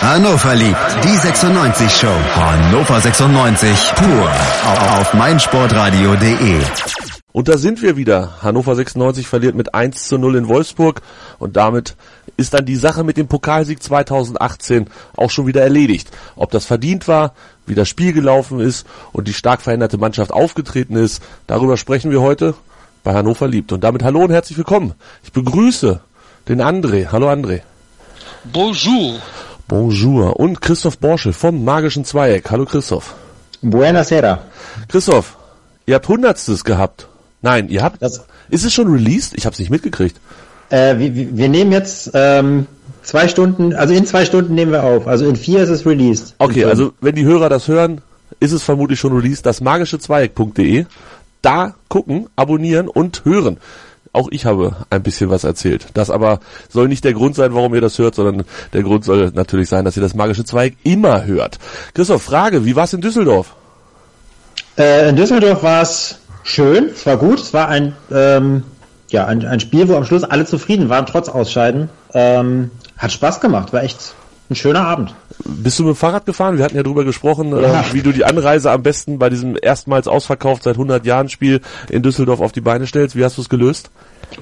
Hannover liebt die 96 Show. Hannover 96 pur auf meinsportradio.de. Und da sind wir wieder. Hannover 96 verliert mit 1 zu 0 in Wolfsburg und damit ist dann die Sache mit dem Pokalsieg 2018 auch schon wieder erledigt. Ob das verdient war, wie das Spiel gelaufen ist und die stark veränderte Mannschaft aufgetreten ist, darüber sprechen wir heute bei Hannover liebt. Und damit hallo und herzlich willkommen. Ich begrüße den André. Hallo André. Bonjour. Bonjour. Und Christoph Borsche vom Magischen Zweieck. Hallo Christoph. Buenasera. Christoph, ihr habt Hundertstes gehabt. Nein, ihr habt. Das- ist es schon released? Ich habe es nicht mitgekriegt. Äh, wir, wir nehmen jetzt ähm, zwei Stunden, also in zwei Stunden nehmen wir auf. Also in vier ist es released. Okay, also wenn die Hörer das hören, ist es vermutlich schon released. Das magischezweieck.de. Da gucken, abonnieren und hören. Auch ich habe ein bisschen was erzählt. Das aber soll nicht der Grund sein, warum ihr das hört, sondern der Grund soll natürlich sein, dass ihr das magische Zweig immer hört. Christoph, Frage, wie war's in Düsseldorf? Äh, in Düsseldorf war es schön, es war gut, es war ein, ähm, ja, ein, ein Spiel, wo am Schluss alle zufrieden waren, trotz Ausscheiden. Ähm, hat Spaß gemacht, war echt ein schöner Abend. Bist du mit dem Fahrrad gefahren? Wir hatten ja drüber gesprochen, Ja. äh, wie du die Anreise am besten bei diesem erstmals ausverkauft seit 100 Jahren Spiel in Düsseldorf auf die Beine stellst. Wie hast du es gelöst?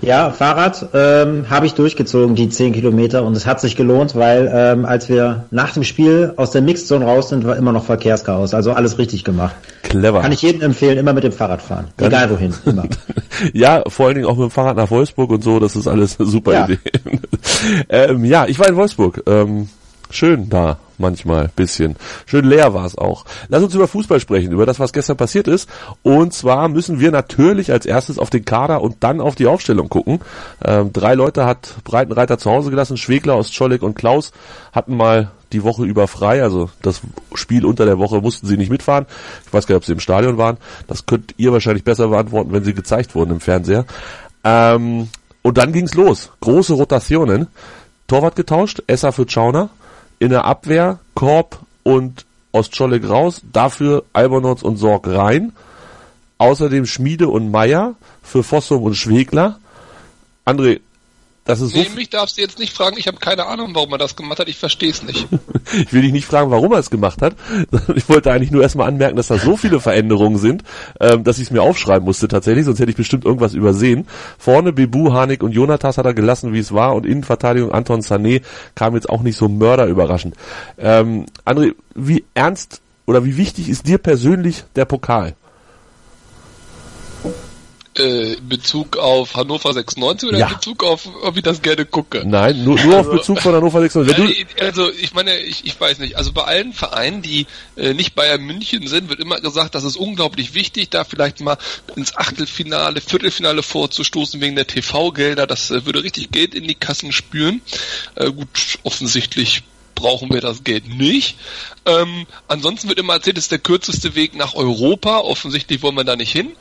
Ja, Fahrrad ähm, habe ich durchgezogen, die 10 Kilometer, und es hat sich gelohnt, weil ähm, als wir nach dem Spiel aus der Mixzone raus sind, war immer noch Verkehrschaos. Also alles richtig gemacht. Clever. Kann ich jedem empfehlen, immer mit dem Fahrrad fahren. Egal wohin, immer. Ja, vor allen Dingen auch mit dem Fahrrad nach Wolfsburg und so, das ist alles eine super Ja. Idee. ähm, ja, ich war in Wolfsburg. Ähm, schön da manchmal, bisschen. Schön leer war es auch. Lass uns über Fußball sprechen, über das, was gestern passiert ist. Und zwar müssen wir natürlich als erstes auf den Kader und dann auf die Aufstellung gucken. Ähm, drei Leute hat Breitenreiter zu Hause gelassen. Schwegler, Ostscholek und Klaus hatten mal die Woche über frei, also das Spiel unter der Woche mussten sie nicht mitfahren. Ich weiß gar nicht, ob sie im Stadion waren. Das könnt ihr wahrscheinlich besser beantworten, wenn sie gezeigt wurden im Fernseher. Ähm, und dann ging's los. Große Rotationen. Torwart getauscht, Esser für Schauner. In der Abwehr Korb und Ostscholek raus. Dafür Albonotz und Sorg rein. Außerdem Schmiede und Meier für Fossum und Schwegler. André, das ist so... Nee, mich darfst du jetzt nicht fragen, ich habe keine Ahnung, warum er das gemacht hat, ich verstehe es nicht. Ich will dich nicht fragen, warum er es gemacht hat. Ich wollte eigentlich nur erstmal anmerken, dass da so viele Veränderungen sind, ähm, dass ich es mir aufschreiben musste tatsächlich, sonst hätte ich bestimmt irgendwas übersehen. Vorne Bebu, Hanik und Jonatas hat er gelassen, wie es war, und Innenverteidigung Anton Sané kam jetzt auch nicht so mörderüberraschend. Ähm, André, wie ernst oder wie wichtig ist dir persönlich der Pokal? Äh, in Bezug auf Hannover 96 oder Ja. in Bezug auf, ob ich das gerne gucke? Nein, nur, nur auf Also- Bezug von Hannover 96. Wenn du, Äh, Also ich meine, ich, ich weiß nicht, also bei allen Vereinen, die äh, nicht Bayern München sind, wird immer gesagt, das ist unglaublich wichtig, da vielleicht mal ins Achtelfinale, Viertelfinale vorzustoßen wegen der TV-Gelder, das äh, würde richtig Geld in die Kassen spüren. Äh, gut, offensichtlich brauchen wir das Geld nicht. Ähm, ansonsten wird immer erzählt, es ist der kürzeste Weg nach Europa. Offensichtlich wollen wir da nicht hin.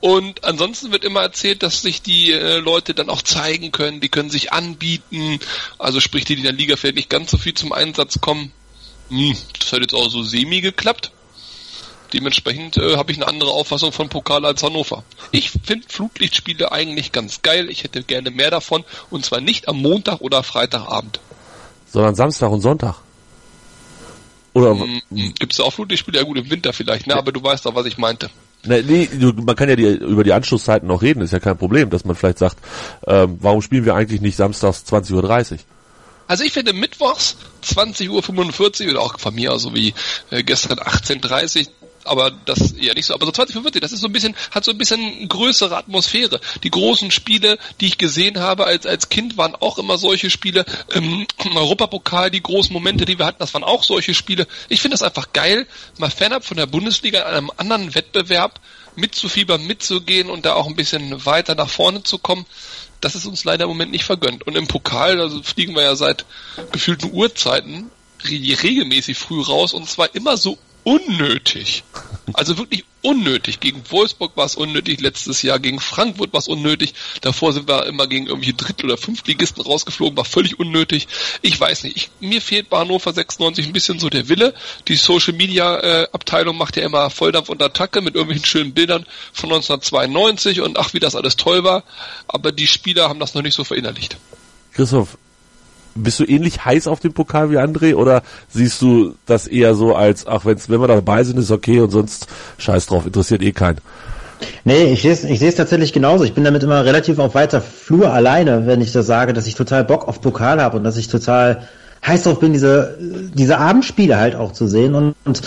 Und ansonsten wird immer erzählt, dass sich die äh, Leute dann auch zeigen können, die können sich anbieten. Also sprich, die, die in der Liga vielleicht nicht ganz so viel zum Einsatz kommen. Hm, das hat jetzt auch so semi geklappt. Dementsprechend äh, habe ich eine andere Auffassung von Pokal als Hannover. Ich finde Flutlichtspiele eigentlich ganz geil. Ich hätte gerne mehr davon. Und zwar nicht am Montag oder Freitagabend. Sondern Samstag und Sonntag. Oder, Hm, Gibt es auch Flutlichtspiele? Ja gut, im Winter vielleicht, ne? aber du weißt doch, was ich meinte. Ne, nee, man kann ja die, über die Anschlusszeiten noch reden, ist ja kein Problem, dass man vielleicht sagt, ähm, warum spielen wir eigentlich nicht samstags 20.30 Uhr? Also ich finde mittwochs 20.45 Uhr oder auch von mir aus so wie äh, gestern 18.30 Uhr, aber das eher nicht so. Aber so 2045, das ist so ein bisschen, hat so ein bisschen größere Atmosphäre. Die großen Spiele, die ich gesehen habe als, als Kind, waren auch immer solche Spiele. Im Europapokal, die großen Momente, die wir hatten, das waren auch solche Spiele. Ich finde das einfach geil, mal fernab von der Bundesliga in einem anderen Wettbewerb mitzufiebern, mitzugehen und da auch ein bisschen weiter nach vorne zu kommen. Das ist uns leider im Moment nicht vergönnt. Und im Pokal, also fliegen wir ja seit gefühlten Uhrzeiten regelmäßig früh raus und zwar immer so unnötig. Also wirklich unnötig. Gegen Wolfsburg war es unnötig, letztes Jahr gegen Frankfurt war es unnötig. Davor sind wir immer gegen irgendwelche Dritt- oder Fünftligisten rausgeflogen, war völlig unnötig. Ich weiß nicht. Ich, mir fehlt bei Hannover 96 ein bisschen so der Wille. Die Social Media äh, Abteilung macht ja immer Volldampf und Attacke mit irgendwelchen schönen Bildern von 1992 und ach, wie das alles toll war. Aber die Spieler haben das noch nicht so verinnerlicht. Christoph, bist du ähnlich heiß auf den Pokal wie André oder siehst du das eher so als, ach, wenn's, wenn wir dabei sind, ist okay und sonst scheiß drauf, interessiert eh keinen? Nee, ich sehe es ich tatsächlich genauso. Ich bin damit immer relativ auf weiter Flur alleine, wenn ich das sage, dass ich total Bock auf Pokal habe und dass ich total heiß drauf bin, diese, diese Abendspiele halt auch zu sehen. Und, und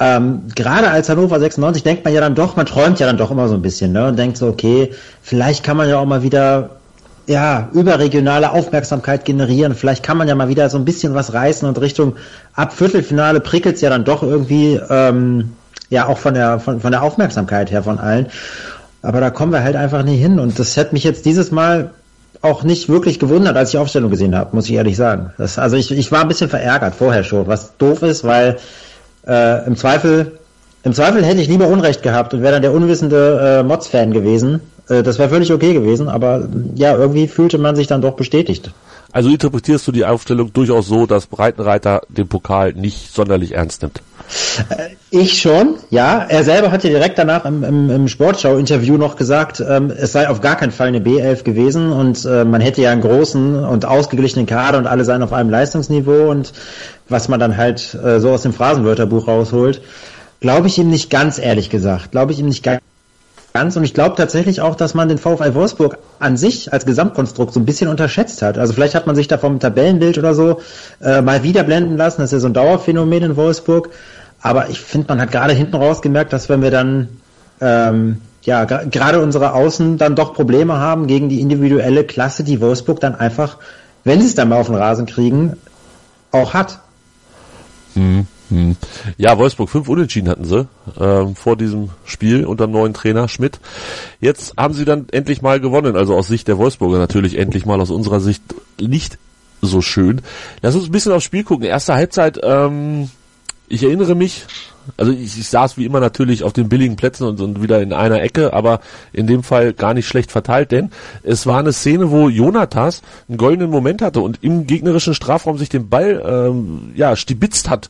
ähm, gerade als Hannover 96 denkt man ja dann doch, man träumt ja dann doch immer so ein bisschen, ne? Und denkt so, okay, vielleicht kann man ja auch mal wieder ja, überregionale Aufmerksamkeit generieren. Vielleicht kann man ja mal wieder so ein bisschen was reißen und Richtung ab Viertelfinale prickelt's ja dann doch irgendwie, ähm, ja, auch von der, von, von der Aufmerksamkeit her von allen. Aber da kommen wir halt einfach nie hin. Und das hat mich jetzt dieses Mal auch nicht wirklich gewundert, als ich die Aufstellung gesehen habe, muss ich ehrlich sagen. Das, also ich, ich war ein bisschen verärgert vorher schon, was doof ist, weil äh, im Zweifel im Zweifel hätte ich lieber Unrecht gehabt und wäre dann der unwissende äh, Mods-Fan gewesen. Äh, das wäre völlig okay gewesen, aber ja, irgendwie fühlte man sich dann doch bestätigt. Also interpretierst du die Aufstellung durchaus so, dass Breitenreiter den Pokal nicht sonderlich ernst nimmt? Äh, ich schon, ja. Er selber hat ja direkt danach im, im, im Sportschau-Interview noch gesagt, ähm, es sei auf gar keinen Fall eine B11 gewesen und äh, man hätte ja einen großen und ausgeglichenen Kader und alle seien auf einem Leistungsniveau und was man dann halt äh, so aus dem Phrasenwörterbuch rausholt. Glaube ich ihm nicht ganz, ehrlich gesagt. Glaube ich ihm nicht ganz. Und ich glaube tatsächlich auch, dass man den VfL Wolfsburg an sich als Gesamtkonstrukt so ein bisschen unterschätzt hat. Also vielleicht hat man sich da vom Tabellenbild oder so äh, mal wieder blenden lassen. Das ist ja so ein Dauerphänomen in Wolfsburg. Aber ich finde, man hat gerade hinten raus gemerkt, dass wenn wir dann ähm, ja gerade unsere Außen dann doch Probleme haben gegen die individuelle Klasse, die Wolfsburg dann einfach, wenn sie es dann mal auf den Rasen kriegen, auch hat. Hm. Hm. Ja, Wolfsburg fünf Unentschieden hatten sie ähm, vor diesem Spiel unter dem neuen Trainer Schmidt. Jetzt haben sie dann endlich mal gewonnen, also aus Sicht der Wolfsburger natürlich endlich mal aus unserer Sicht nicht so schön. Lass uns ein bisschen aufs Spiel gucken. Erste Halbzeit, ähm, ich erinnere mich, also ich, ich saß wie immer natürlich auf den billigen Plätzen und, und wieder in einer Ecke, aber in dem Fall gar nicht schlecht verteilt, denn es war eine Szene, wo Jonatas einen goldenen Moment hatte und im gegnerischen Strafraum sich den Ball ähm, ja stibitzt hat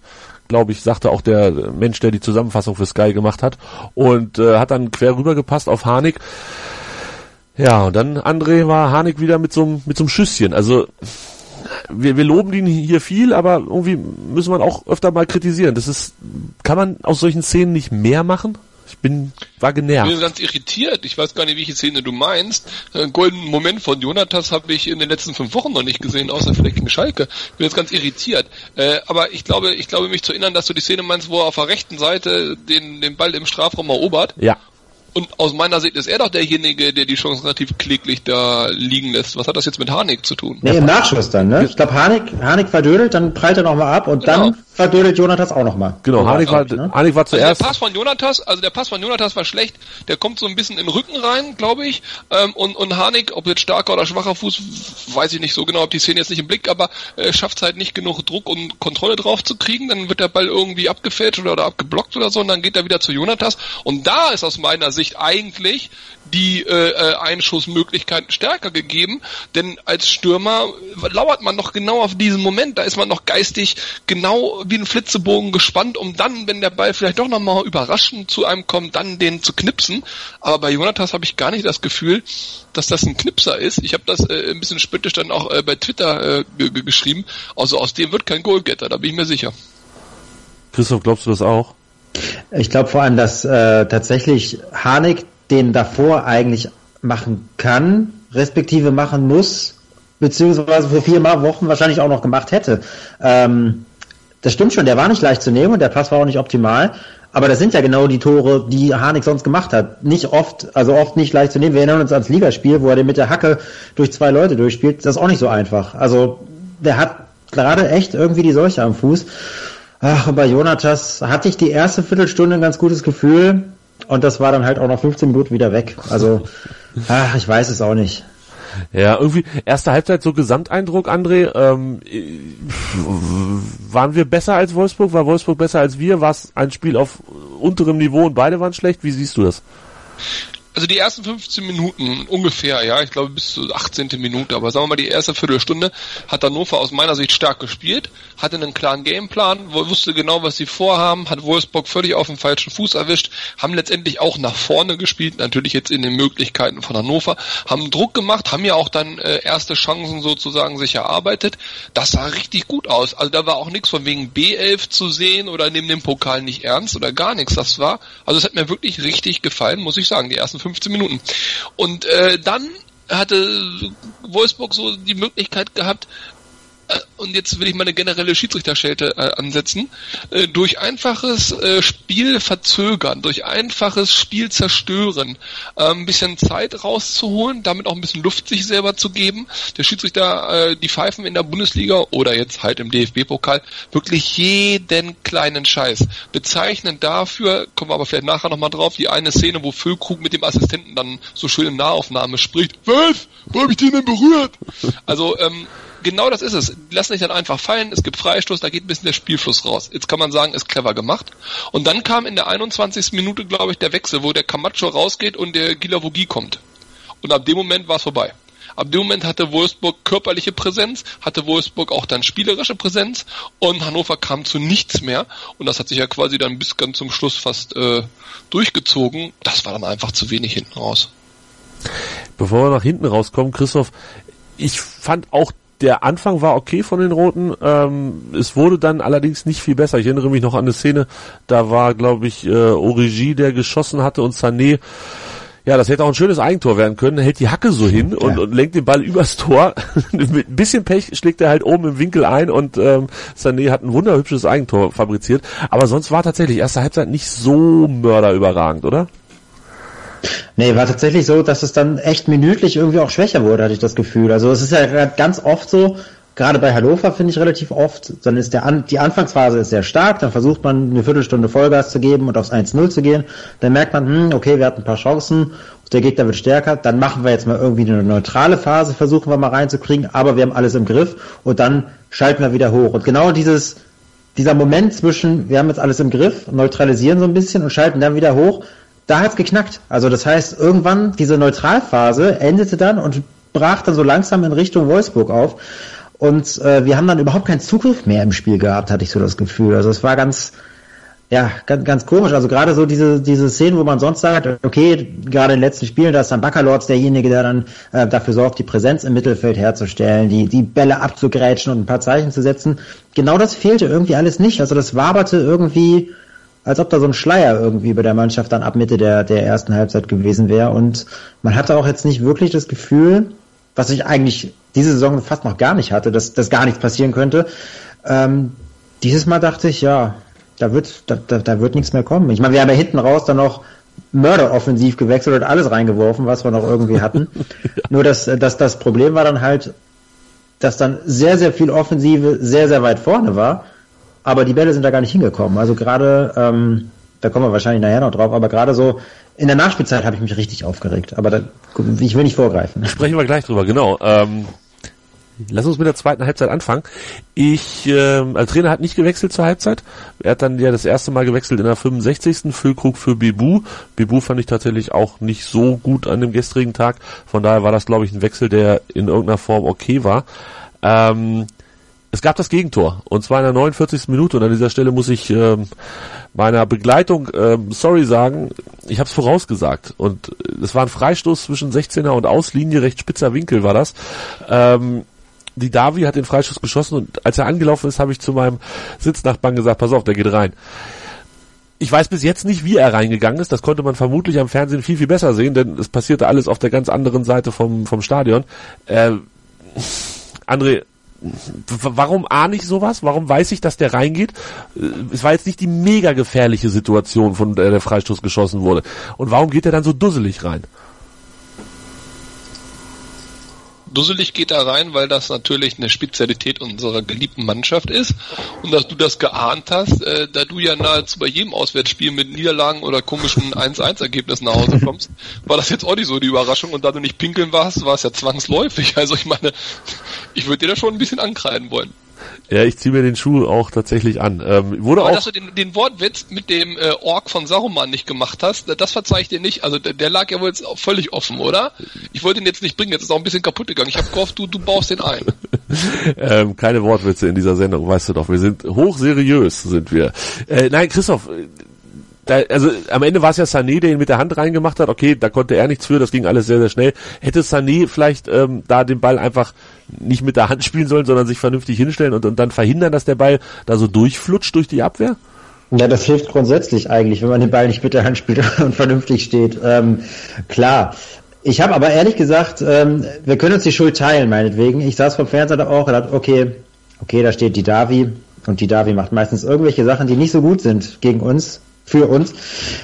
glaube ich, sagte auch der Mensch, der die Zusammenfassung für Sky gemacht hat und äh, hat dann quer rüber gepasst auf Harnik. Ja, und dann André war Harnik wieder mit so mit so einem Schüsschen. Also wir, wir loben ihn hier viel, aber irgendwie müssen wir auch öfter mal kritisieren. Das ist, kann man aus solchen Szenen nicht mehr machen? Ich bin, war genervt. Ich bin ganz irritiert. Ich weiß gar nicht, welche Szene du meinst. Einen goldenen Moment von Jonatas habe ich in den letzten fünf Wochen noch nicht gesehen, außer vielleicht gegen Schalke. Ich bin jetzt ganz irritiert. Äh, aber ich glaube, ich glaube mich zu erinnern, dass du die Szene meinst, wo er auf der rechten Seite den, den Ball im Strafraum erobert. Ja. Und aus meiner Sicht ist er doch derjenige, der die Chance relativ kläglich da liegen lässt. Was hat das jetzt mit Harnik zu tun? Nee, im Nachschuss dann, ne? Ich glaube, Harnik, Harnik verdödelt, dann prallt er nochmal ab und genau. dann verdödelt Jonatas auch nochmal. Genau, Harnik war, ne? Harnik war zuerst. Also der Pass von Jonatas, also der Pass von Jonatas war schlecht. Der kommt so ein bisschen in den Rücken rein, glaube ich. Ähm, und, und Harnik, ob jetzt starker oder schwacher Fuß, weiß ich nicht so genau, ob die Szene jetzt nicht im Blick, aber äh, schafft halt nicht genug Druck und Kontrolle drauf zu kriegen. Dann wird der Ball irgendwie abgefälscht oder, oder abgeblockt oder so und dann geht er wieder zu Jonatas. Und da ist aus meiner Sicht eigentlich die äh, äh, Einschussmöglichkeiten stärker gegeben, denn als Stürmer lauert man noch genau auf diesen Moment, da ist man noch geistig genau wie ein Flitzebogen gespannt, um dann, wenn der Ball vielleicht doch nochmal überraschend zu einem kommt, dann den zu knipsen. Aber bei Jonatas habe ich gar nicht das Gefühl, dass das ein Knipser ist. Ich habe das äh, ein bisschen spöttisch dann auch äh, bei Twitter äh, geschrieben. Also aus dem wird kein Goalgetter, da bin ich mir sicher. Christoph, glaubst du das auch? Ich glaube vor allem, dass äh, tatsächlich Harnik den davor eigentlich machen kann, respektive machen muss, beziehungsweise vor vier Wochen wahrscheinlich auch noch gemacht hätte. Ähm, das stimmt schon, der war nicht leicht zu nehmen und der Pass war auch nicht optimal. Aber das sind ja genau die Tore, die Harnik sonst gemacht hat. Nicht oft, also oft nicht leicht zu nehmen. Wir erinnern uns ans Ligaspiel, wo er den mit der Hacke durch zwei Leute durchspielt. Das ist auch nicht so einfach. Also der hat gerade echt irgendwie die Seuche am Fuß. Ach, bei Jonatas hatte ich die erste Viertelstunde ein ganz gutes Gefühl. Und das war dann halt auch noch 15 Minuten wieder weg. Also, ach, ich weiß es auch nicht. Ja, irgendwie erste Halbzeit so Gesamteindruck, André. Ähm, waren wir besser als Wolfsburg? War Wolfsburg besser als wir? War es ein Spiel auf unterem Niveau und beide waren schlecht? Wie siehst du das? Also die ersten 15 Minuten ungefähr, ja, ich glaube bis zur 18. Minute, aber sagen wir mal die erste Viertelstunde hat Hannover aus meiner Sicht stark gespielt, hatte einen klaren Gameplan, wusste genau, was sie vorhaben, hat Wolfsburg völlig auf dem falschen Fuß erwischt, haben letztendlich auch nach vorne gespielt, natürlich jetzt in den Möglichkeiten von Hannover, haben Druck gemacht, haben ja auch dann äh, erste Chancen sozusagen sich erarbeitet. Das sah richtig gut aus. Also da war auch nichts von wegen B11 zu sehen oder neben dem Pokal nicht ernst oder gar nichts. Das war, also es hat mir wirklich richtig gefallen, muss ich sagen, die ersten 15 Minuten. Und äh, dann hatte Wolfsburg so die Möglichkeit gehabt, und jetzt will ich mal eine generelle Schiedsrichterschelte äh, ansetzen, äh, durch einfaches äh, Spiel verzögern, durch einfaches Spiel zerstören, äh, ein bisschen Zeit rauszuholen, damit auch ein bisschen Luft sich selber zu geben. Der Schiedsrichter, äh, die pfeifen in der Bundesliga oder jetzt halt im DFB-Pokal wirklich jeden kleinen Scheiß. Bezeichnen dafür, kommen wir aber vielleicht nachher nochmal drauf, die eine Szene, wo Füllkrug mit dem Assistenten dann so schön in Nahaufnahme spricht. Was? Wo habe ich den denn berührt? Also, ähm, genau das ist es. Die lassen sich dann einfach fallen, es gibt Freistoß, da geht ein bisschen der Spielfluss raus. Jetzt kann man sagen, ist clever gemacht. Und dann kam in der 21. Minute, glaube ich, der Wechsel, wo der Camacho rausgeht und der Gilavogi kommt. Und ab dem Moment war es vorbei. Ab dem Moment hatte Wolfsburg körperliche Präsenz, hatte Wolfsburg auch dann spielerische Präsenz und Hannover kam zu nichts mehr. Und das hat sich ja quasi dann bis ganz zum Schluss fast äh, durchgezogen. Das war dann einfach zu wenig hinten raus. Bevor wir nach hinten rauskommen, Christoph, ich fand auch der Anfang war okay von den Roten. Ähm, es wurde dann allerdings nicht viel besser. Ich erinnere mich noch an eine Szene, da war, glaube ich, äh, Origi, der geschossen hatte und Sané ja, das hätte auch ein schönes Eigentor werden können. Er hält die Hacke so hin und, ja. und lenkt den Ball übers Tor. Mit ein bisschen Pech schlägt er halt oben im Winkel ein und ähm, Sané hat ein wunderhübsches Eigentor fabriziert. Aber sonst war tatsächlich erste Halbzeit nicht so mörderüberragend, oder? Nee, war tatsächlich so, dass es dann echt minütlich irgendwie auch schwächer wurde, hatte ich das Gefühl. Also es ist ja ganz oft so, gerade bei Hannover finde ich relativ oft, dann ist der An die Anfangsphase ist sehr stark, dann versucht man eine Viertelstunde Vollgas zu geben und aufs 1-0 zu gehen, dann merkt man, hm, okay, wir hatten ein paar Chancen, der Gegner wird stärker, dann machen wir jetzt mal irgendwie eine neutrale Phase, versuchen wir mal reinzukriegen, aber wir haben alles im Griff und dann schalten wir wieder hoch. Und genau dieses, dieser Moment zwischen, wir haben jetzt alles im Griff, neutralisieren so ein bisschen und schalten dann wieder hoch, da hat's geknackt. Also das heißt, irgendwann diese Neutralphase endete dann und brach dann so langsam in Richtung Wolfsburg auf. Und äh, wir haben dann überhaupt keinen Zugriff mehr im Spiel gehabt, hatte ich so das Gefühl. Also es war ganz, ja, ganz, ganz komisch. Also gerade so diese, diese Szenen, wo man sonst sagt, okay, gerade in den letzten Spielen, da ist dann Baccalords derjenige, der dann äh, dafür sorgt, die Präsenz im Mittelfeld herzustellen, die, die Bälle abzugrätschen und ein paar Zeichen zu setzen. Genau das fehlte irgendwie alles nicht. Also das waberte irgendwie als ob da so ein Schleier irgendwie bei der Mannschaft dann ab Mitte der, der ersten Halbzeit gewesen wäre. Und man hatte auch jetzt nicht wirklich das Gefühl, was ich eigentlich diese Saison fast noch gar nicht hatte, dass, dass gar nichts passieren könnte. Ähm, dieses Mal dachte ich, ja, da wird, da, da, da wird nichts mehr kommen. Ich meine, wir haben ja hinten raus dann noch Mörderoffensiv gewechselt und alles reingeworfen, was wir noch irgendwie hatten. Nur dass, dass das Problem war dann halt, dass dann sehr, sehr viel Offensive sehr, sehr weit vorne war aber die Bälle sind da gar nicht hingekommen. Also gerade, ähm, da kommen wir wahrscheinlich nachher noch drauf, aber gerade so in der Nachspielzeit habe ich mich richtig aufgeregt. Aber da, ich will nicht vorgreifen. Sprechen wir gleich drüber, genau. Ähm, lass uns mit der zweiten Halbzeit anfangen. Ich, ähm, als Trainer hat nicht gewechselt zur Halbzeit. Er hat dann ja das erste Mal gewechselt in der 65. Füllkrug für Bibu. Bibu fand ich tatsächlich auch nicht so gut an dem gestrigen Tag. Von daher war das, glaube ich, ein Wechsel, der in irgendeiner Form okay war. Ähm, es gab das Gegentor und zwar in der 49. Minute und an dieser Stelle muss ich ähm, meiner Begleitung ähm, sorry sagen, ich habe es vorausgesagt und äh, es war ein Freistoß zwischen 16er und Auslinie, recht spitzer Winkel war das. Ähm, die Davi hat den Freistoß geschossen und als er angelaufen ist, habe ich zu meinem Sitznachbarn gesagt, pass auf, der geht rein. Ich weiß bis jetzt nicht, wie er reingegangen ist. Das konnte man vermutlich am Fernsehen viel, viel besser sehen, denn es passierte alles auf der ganz anderen Seite vom, vom Stadion. Äh, André, warum ahne ich sowas? Warum weiß ich, dass der reingeht? Äh, es war jetzt nicht die mega gefährliche Situation, von der der Freistoß geschossen wurde. Und warum geht er dann so dusselig rein? Dusselig geht da rein, weil das natürlich eine Spezialität unserer geliebten Mannschaft ist und dass du das geahnt hast, äh, da du ja nahezu bei jedem Auswärtsspiel mit Niederlagen oder komischen 1-1-Ergebnissen nach Hause kommst, war das jetzt auch nicht so die Überraschung und da du nicht pinkeln warst, war es ja zwangsläufig. Also ich meine, ich würde dir da schon ein bisschen ankreiden wollen. Ja, ich ziehe mir den Schuh auch tatsächlich an. Ähm, wurde Aber auch dass du den, den Wortwitz mit dem äh, Ork von Saruman nicht gemacht hast, das verzeih ich dir nicht. Also der, der lag ja wohl jetzt völlig offen, oder? Ich wollte ihn jetzt nicht bringen, jetzt ist auch ein bisschen kaputt gegangen. Ich habe gehofft, du, du baust den ein. ähm, keine Wortwitze in dieser Sendung, weißt du doch. Wir sind hochseriös, sind wir. Äh, nein, Christoph, da, also am Ende war es ja Sané, der ihn mit der Hand reingemacht hat. Okay, da konnte er nichts für, das ging alles sehr, sehr schnell. Hätte Sané vielleicht ähm, da den Ball einfach nicht mit der Hand spielen sollen, sondern sich vernünftig hinstellen und, und dann verhindern, dass der Ball da so durchflutscht durch die Abwehr? Ja, das hilft grundsätzlich eigentlich, wenn man den Ball nicht mit der Hand spielt und vernünftig steht. Ähm, klar. Ich habe aber ehrlich gesagt, ähm, wir können uns die Schuld teilen, meinetwegen. Ich saß vom Fernseher auch und dachte, okay, okay, da steht die Davi und die Davi macht meistens irgendwelche Sachen, die nicht so gut sind gegen uns für uns,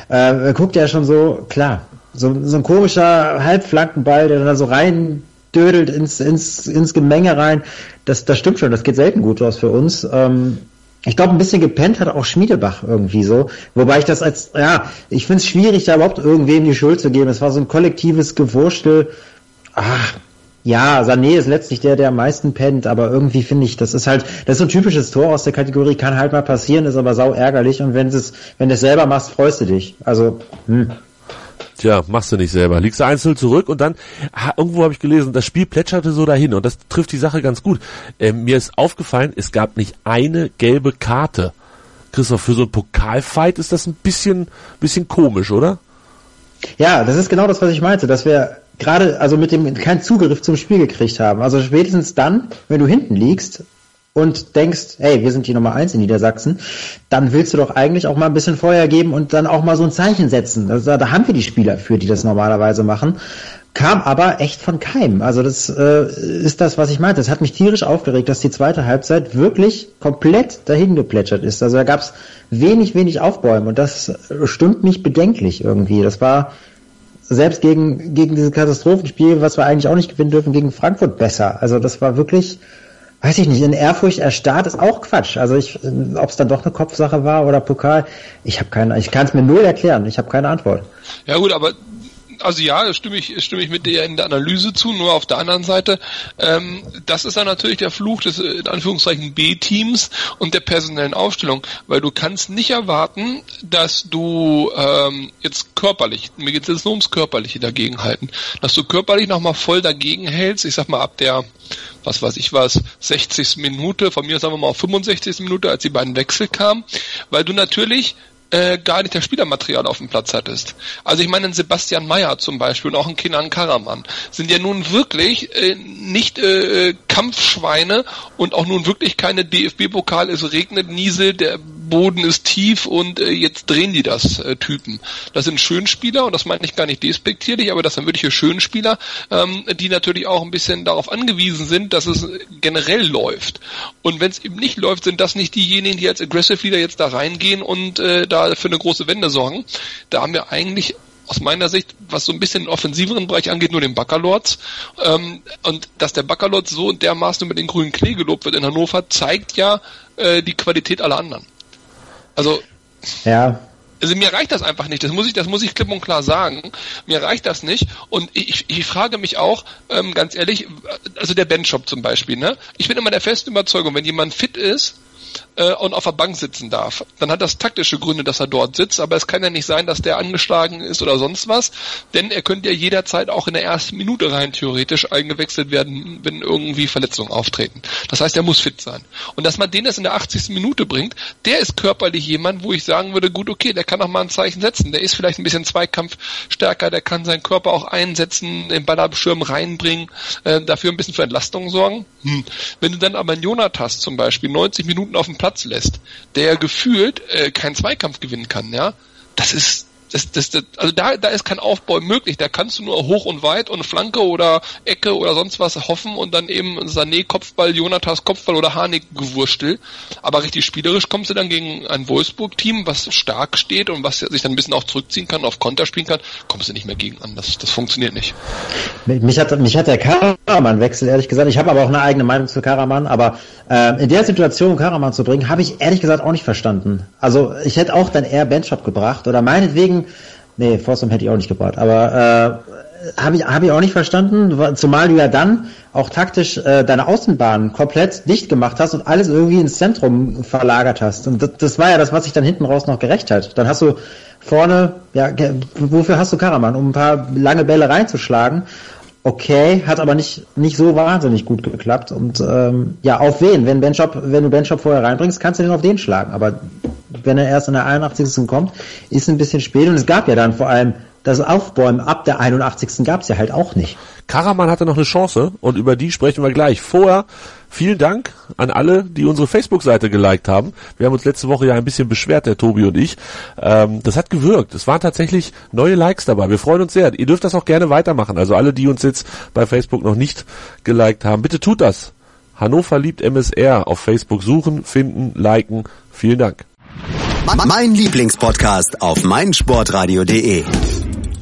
äh, guckt ja schon so, klar, so, so ein komischer Halbflankenball, der dann so rein dödelt ins, ins, ins Gemenge rein, das, das stimmt schon, das geht selten gut aus für uns. Ähm, ich glaube, ein bisschen gepennt hat auch Schmiedebach irgendwie so. Wobei ich das als, ja, ich finde es schwierig, da überhaupt irgendwem die Schuld zu geben. Es war so ein kollektives Gewurstel. Ach, ja, Sané ist letztlich der, der am meisten pennt, aber irgendwie finde ich, das ist halt, das ist so ein typisches Tor aus der Kategorie, kann halt mal passieren, ist aber sau ärgerlich und wenn es, wenn du es selber machst, freust du dich. Also, hm. Tja, machst du nicht selber. Liegst du einzeln zurück und dann, ha, irgendwo habe ich gelesen, das Spiel plätscherte so dahin und das trifft die Sache ganz gut. Ähm, mir ist aufgefallen, es gab nicht eine gelbe Karte. Christoph, für so ein Pokalfight ist das ein bisschen, bisschen komisch, oder? Ja, das ist genau das, was ich meinte, dass wir gerade, also mit dem keinen Zugriff zum Spiel gekriegt haben. Also spätestens dann, wenn du hinten liegst und denkst, hey, wir sind die Nummer eins in Niedersachsen, dann willst du doch eigentlich auch mal ein bisschen Feuer geben und dann auch mal so ein Zeichen setzen. Also, da haben wir die Spieler für, die das normalerweise machen. Kam aber echt von keinem. Also das äh, ist das, was ich meinte. Das hat mich tierisch aufgeregt, dass die zweite Halbzeit wirklich komplett dahin geplätschert ist. Also da gab es wenig, wenig Aufbäumen und das stimmt mich bedenklich irgendwie. Das war selbst gegen, gegen dieses Katastrophenspiel, was wir eigentlich auch nicht gewinnen dürfen, gegen Frankfurt besser. Also das war wirklich, weiß ich nicht, in Ehrfurcht erstarrt ist auch Quatsch. Also ich, ob es dann doch eine Kopfsache war oder Pokal, ich habe keine, ich kann es mir null erklären. Ich habe keine Antwort. Ja gut, aber also ja, stimme ich, stimme ich mit dir in der Analyse zu, nur auf der anderen Seite, ähm, das ist dann natürlich der Fluch des, in Anführungszeichen, B-Teams und der personellen Aufstellung, weil du kannst nicht erwarten, dass du ähm, jetzt körperlich, mir geht es jetzt nur ums Körperliche dagegen halten, dass du körperlich nochmal voll dagegen hältst, ich sag mal ab der, was weiß ich was, 60. Minute, von mir sagen wir mal auf 65. Minute, als die beiden Wechsel kamen, weil du natürlich äh, gar nicht das Spielermaterial auf dem Platz hattest. Also ich meine, ein Sebastian Mayer zum Beispiel und auch ein Kenan Karaman sind ja nun wirklich äh, nicht äh, Kampfschweine und auch nun wirklich keine DFB-Pokal, es regnet, Niesel, der Boden ist tief und äh, jetzt drehen die das äh, Typen. Das sind Schönspieler und das meine ich gar nicht despektierlich, aber das sind wirkliche Schönspieler, ähm, die natürlich auch ein bisschen darauf angewiesen sind, dass es generell läuft. Und wenn es eben nicht läuft, sind das nicht diejenigen, die als Aggressive Leader jetzt da reingehen und äh, da für eine große Wende sorgen. Da haben wir eigentlich aus meiner Sicht, was so ein bisschen den offensiveren Bereich angeht, nur den Baccalords. Ähm, und dass der Baccalords so dermaßen über den grünen Klee gelobt wird in Hannover, zeigt ja äh, die Qualität aller anderen. Also, ja. Also mir reicht das einfach nicht. Das muss ich, das muss ich klipp und klar sagen. Mir reicht das nicht. Und ich, ich frage mich auch, ähm, ganz ehrlich, also der Benchshop zum Beispiel, ne? Ich bin immer der festen Überzeugung, wenn jemand fit ist, äh, und auf der Bank sitzen darf. Dann hat das taktische Gründe, dass er dort sitzt, aber es kann ja nicht sein, dass der angeschlagen ist oder sonst was, denn er könnte ja jederzeit auch in der ersten Minute rein theoretisch eingewechselt werden, wenn irgendwie Verletzungen auftreten. Das heißt, er muss fit sein. Und dass man den das in der 80. Minute bringt, der ist körperlich jemand, wo ich sagen würde, gut, okay, der kann auch mal ein Zeichen setzen. Der ist vielleicht ein bisschen Zweikampfstärker, der kann seinen Körper auch einsetzen, den Ballabschirm reinbringen, äh, dafür ein bisschen für Entlastung sorgen. Hm. Wenn du dann aber einen Jonathas zum Beispiel 90 Minuten auf dem Platz lässt, der gefühlt äh, keinen Zweikampf gewinnen kann, ja, das ist das, das, das, also da, da ist kein Aufbau möglich. Da kannst du nur hoch und weit und Flanke oder Ecke oder sonst was hoffen und dann eben Sané Kopfball, Jonathas Kopfball oder Harnik gewurstel. Aber richtig spielerisch kommst du dann gegen ein Wolfsburg-Team, was stark steht und was sich dann ein bisschen auch zurückziehen kann, auf Konter spielen kann, kommst du nicht mehr gegen an. Das, das funktioniert nicht. Mich hat, mich hat der Karaman-Wechsel, ehrlich gesagt, ich habe aber auch eine eigene Meinung zu Karaman, aber äh, in der Situation Karaman zu bringen, habe ich ehrlich gesagt auch nicht verstanden. Also ich hätte auch dann eher Benchop gebracht oder meinetwegen, nee, Forsum hätte ich auch nicht gebracht, aber äh, habe ich, hab ich auch nicht verstanden, zumal du ja dann auch taktisch äh, deine Außenbahn komplett dicht gemacht hast und alles irgendwie ins Zentrum verlagert hast. Und das, das war ja das, was sich dann hinten raus noch gerecht hat. Dann hast du vorne, ja, wofür hast du Karaman? Um ein paar lange Bälle reinzuschlagen okay, hat aber nicht, nicht so wahnsinnig gut geklappt. Und ähm, ja, auf wen? Wenn, ben wenn du Ben vorher reinbringst, kannst du den auf den schlagen. Aber wenn er erst in der 81. kommt, ist ein bisschen spät. Und es gab ja dann vor allem das Aufbäumen ab der 81. gab es ja halt auch nicht. Karaman hatte noch eine Chance und über die sprechen wir gleich. Vorher vielen Dank an alle, die unsere Facebook-Seite geliked haben. Wir haben uns letzte Woche ja ein bisschen beschwert, der Tobi und ich. Ähm, das hat gewirkt. Es waren tatsächlich neue Likes dabei. Wir freuen uns sehr. Ihr dürft das auch gerne weitermachen. Also alle, die uns jetzt bei Facebook noch nicht geliked haben, bitte tut das. Hannover liebt MSR auf Facebook suchen, finden, liken. Vielen Dank. Mein Lieblingspodcast auf meinsportradio.de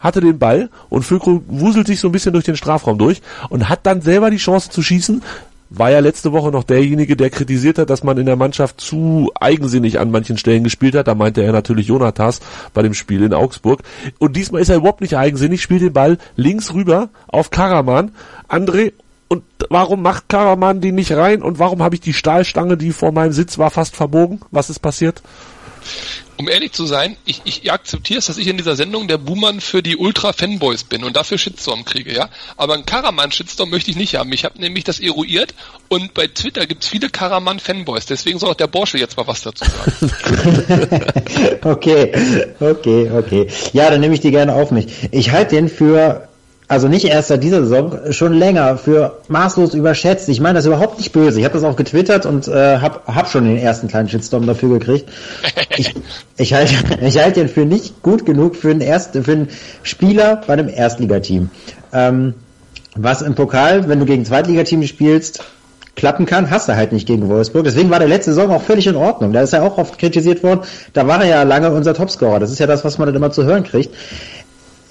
hatte den Ball und Füllkrug wuselt sich so ein bisschen durch den Strafraum durch und hat dann selber die Chance zu schießen. War ja letzte Woche noch derjenige, der kritisiert hat, dass man in der Mannschaft zu eigensinnig an manchen Stellen gespielt hat. Da meinte er natürlich Jonathas bei dem Spiel in Augsburg. Und diesmal ist er überhaupt nicht eigensinnig, spielt den Ball links rüber auf Karaman. André, und warum macht Karaman die nicht rein? Und warum habe ich die Stahlstange, die vor meinem Sitz war, fast verbogen? Was ist passiert? Um ehrlich zu sein, ich, ich akzeptiere es, dass ich in dieser Sendung der Buhmann für die Ultra-Fanboys bin und dafür Shitstorm kriege, ja. Aber einen Karaman-Shitstorm möchte ich nicht haben. Ich habe nämlich das eruiert und bei Twitter gibt es viele Karaman-Fanboys. Deswegen soll auch der Borsche jetzt mal was dazu sagen. okay, okay, okay. Ja, dann nehme ich die gerne auf mich. Ich halte den für also nicht erst seit dieser Saison, schon länger für maßlos überschätzt. Ich meine das überhaupt nicht böse. Ich habe das auch getwittert und äh, habe hab schon den ersten kleinen Shitstorm dafür gekriegt. Ich, ich halte ich halt den für nicht gut genug für einen, Erst, für einen Spieler bei einem Erstligateam. Ähm, was im Pokal, wenn du gegen Zweitligateam spielst, klappen kann, hast du halt nicht gegen Wolfsburg. Deswegen war der letzte Saison auch völlig in Ordnung. Da ist er auch oft kritisiert worden. Da war er ja lange unser Topscorer. Das ist ja das, was man dann immer zu hören kriegt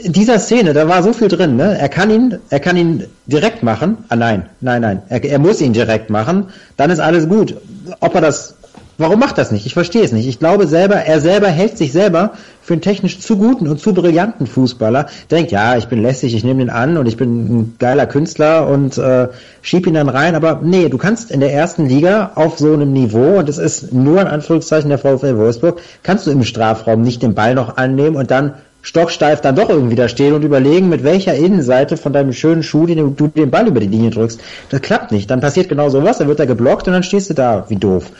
dieser Szene, da war so viel drin, ne? Er kann ihn, er kann ihn direkt machen. Ah nein, nein, nein. Er, er muss ihn direkt machen. Dann ist alles gut. Ob er das, warum macht das nicht? Ich verstehe es nicht. Ich glaube selber, er selber hält sich selber für einen technisch zu guten und zu brillanten Fußballer. Denkt, ja, ich bin lästig, ich nehme den an und ich bin ein geiler Künstler und äh, schieb ihn dann rein. Aber nee, du kannst in der ersten Liga auf so einem Niveau und es ist nur in Anführungszeichen der VfL Wolfsburg, kannst du im Strafraum nicht den Ball noch annehmen und dann stocksteif dann doch irgendwie da stehen und überlegen, mit welcher Innenseite von deinem schönen Schuh den du den Ball über die Linie drückst. Das klappt nicht. Dann passiert genau sowas, dann wird er geblockt und dann stehst du da wie doof.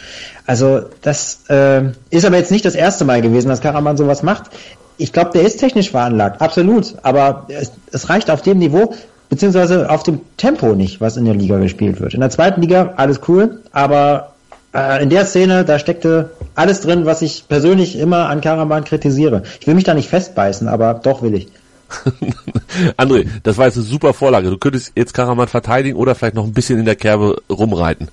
Also das äh, ist aber jetzt nicht das erste Mal gewesen, dass Karaman sowas macht. Ich glaube, der ist technisch veranlagt, absolut. Aber es, es reicht auf dem Niveau, beziehungsweise auf dem Tempo nicht, was in der Liga gespielt wird. In der zweiten Liga alles cool, aber äh, in der Szene, da steckte alles drin, was ich persönlich immer an Karaman kritisiere. Ich will mich da nicht festbeißen, aber doch will ich. André, das war jetzt eine super Vorlage. Du könntest jetzt Karaman verteidigen oder vielleicht noch ein bisschen in der Kerbe rumreiten.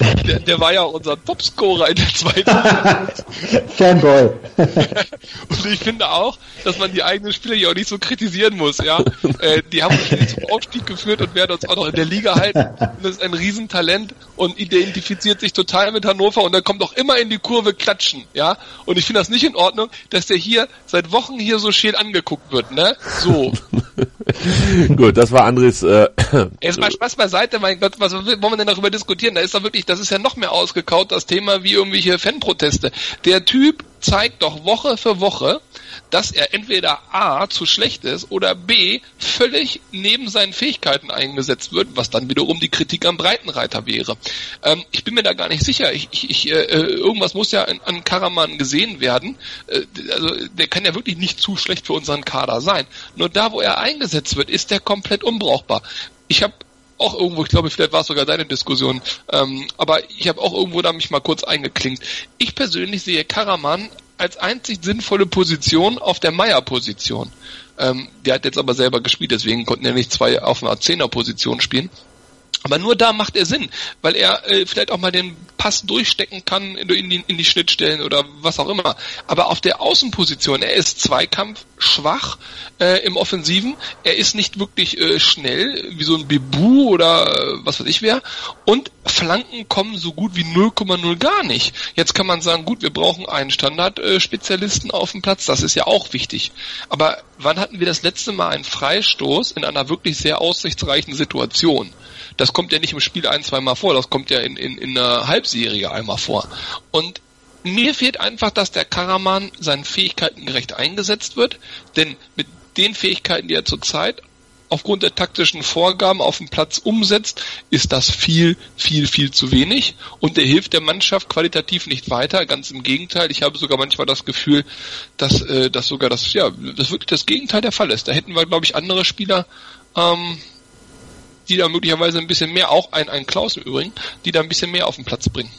Der, der war ja unser Topscorer in der zweiten Fanboy. Und ich finde auch, dass man die eigenen Spieler ja auch nicht so kritisieren muss, ja. Äh, die haben uns zum Aufstieg geführt und werden uns auch noch in der Liga halten. Und das ist ein Riesentalent und identifiziert sich total mit Hannover und dann kommt auch immer in die Kurve klatschen, ja. Und ich finde das nicht in Ordnung, dass der hier seit Wochen hier so schön angeguckt wird, ne? So. Gut, das war Andres. Äh, Jetzt mal Spaß beiseite, mein Gott, was wollen wir denn darüber diskutieren? Da ist doch wirklich, das ist ja noch mehr ausgekaut, das Thema wie irgendwelche Fanproteste. Der Typ zeigt doch Woche für Woche, dass er entweder A zu schlecht ist oder B völlig neben seinen Fähigkeiten eingesetzt wird, was dann wiederum die Kritik am Breitenreiter wäre. Ähm, ich bin mir da gar nicht sicher. Ich, ich, ich, äh, irgendwas muss ja an, an Karaman gesehen werden. Äh, also der kann ja wirklich nicht zu schlecht für unseren Kader sein. Nur da, wo er eingesetzt wird, ist der komplett unbrauchbar. Ich habe auch irgendwo, ich glaube, vielleicht war es sogar deine Diskussion, ähm, aber ich habe auch irgendwo da mich mal kurz eingeklinkt. Ich persönlich sehe Karaman als einzig sinnvolle Position auf der Meier-Position. Ähm, der hat jetzt aber selber gespielt, deswegen konnten ja nicht zwei auf einer Zehner-Position spielen. Aber nur da macht er Sinn, weil er äh, vielleicht auch mal den Pass durchstecken kann in die, in die Schnittstellen oder was auch immer. Aber auf der Außenposition, er ist Zweikampf schwach äh, im Offensiven, er ist nicht wirklich äh, schnell, wie so ein Bibu oder äh, was weiß ich wer. Und Flanken kommen so gut wie 0,0 gar nicht. Jetzt kann man sagen, gut, wir brauchen einen Standardspezialisten auf dem Platz, das ist ja auch wichtig. Aber wann hatten wir das letzte Mal einen Freistoß in einer wirklich sehr aussichtsreichen Situation? Das kommt ja nicht im Spiel ein, zwei Mal vor, das kommt ja in, in, in einer Halbserie einmal vor. Und mir fehlt einfach, dass der Karaman seinen Fähigkeiten gerecht eingesetzt wird, denn mit den Fähigkeiten, die er zurzeit aufgrund der taktischen Vorgaben auf dem Platz umsetzt, ist das viel, viel, viel zu wenig und der hilft der Mannschaft qualitativ nicht weiter. Ganz im Gegenteil, ich habe sogar manchmal das Gefühl, dass, äh, dass sogar das, ja, das wirklich das Gegenteil der Fall ist. Da hätten wir, glaube ich, andere Spieler ähm, die da möglicherweise ein bisschen mehr, auch ein, ein Klaus im Übrigen, die da ein bisschen mehr auf den Platz bringen.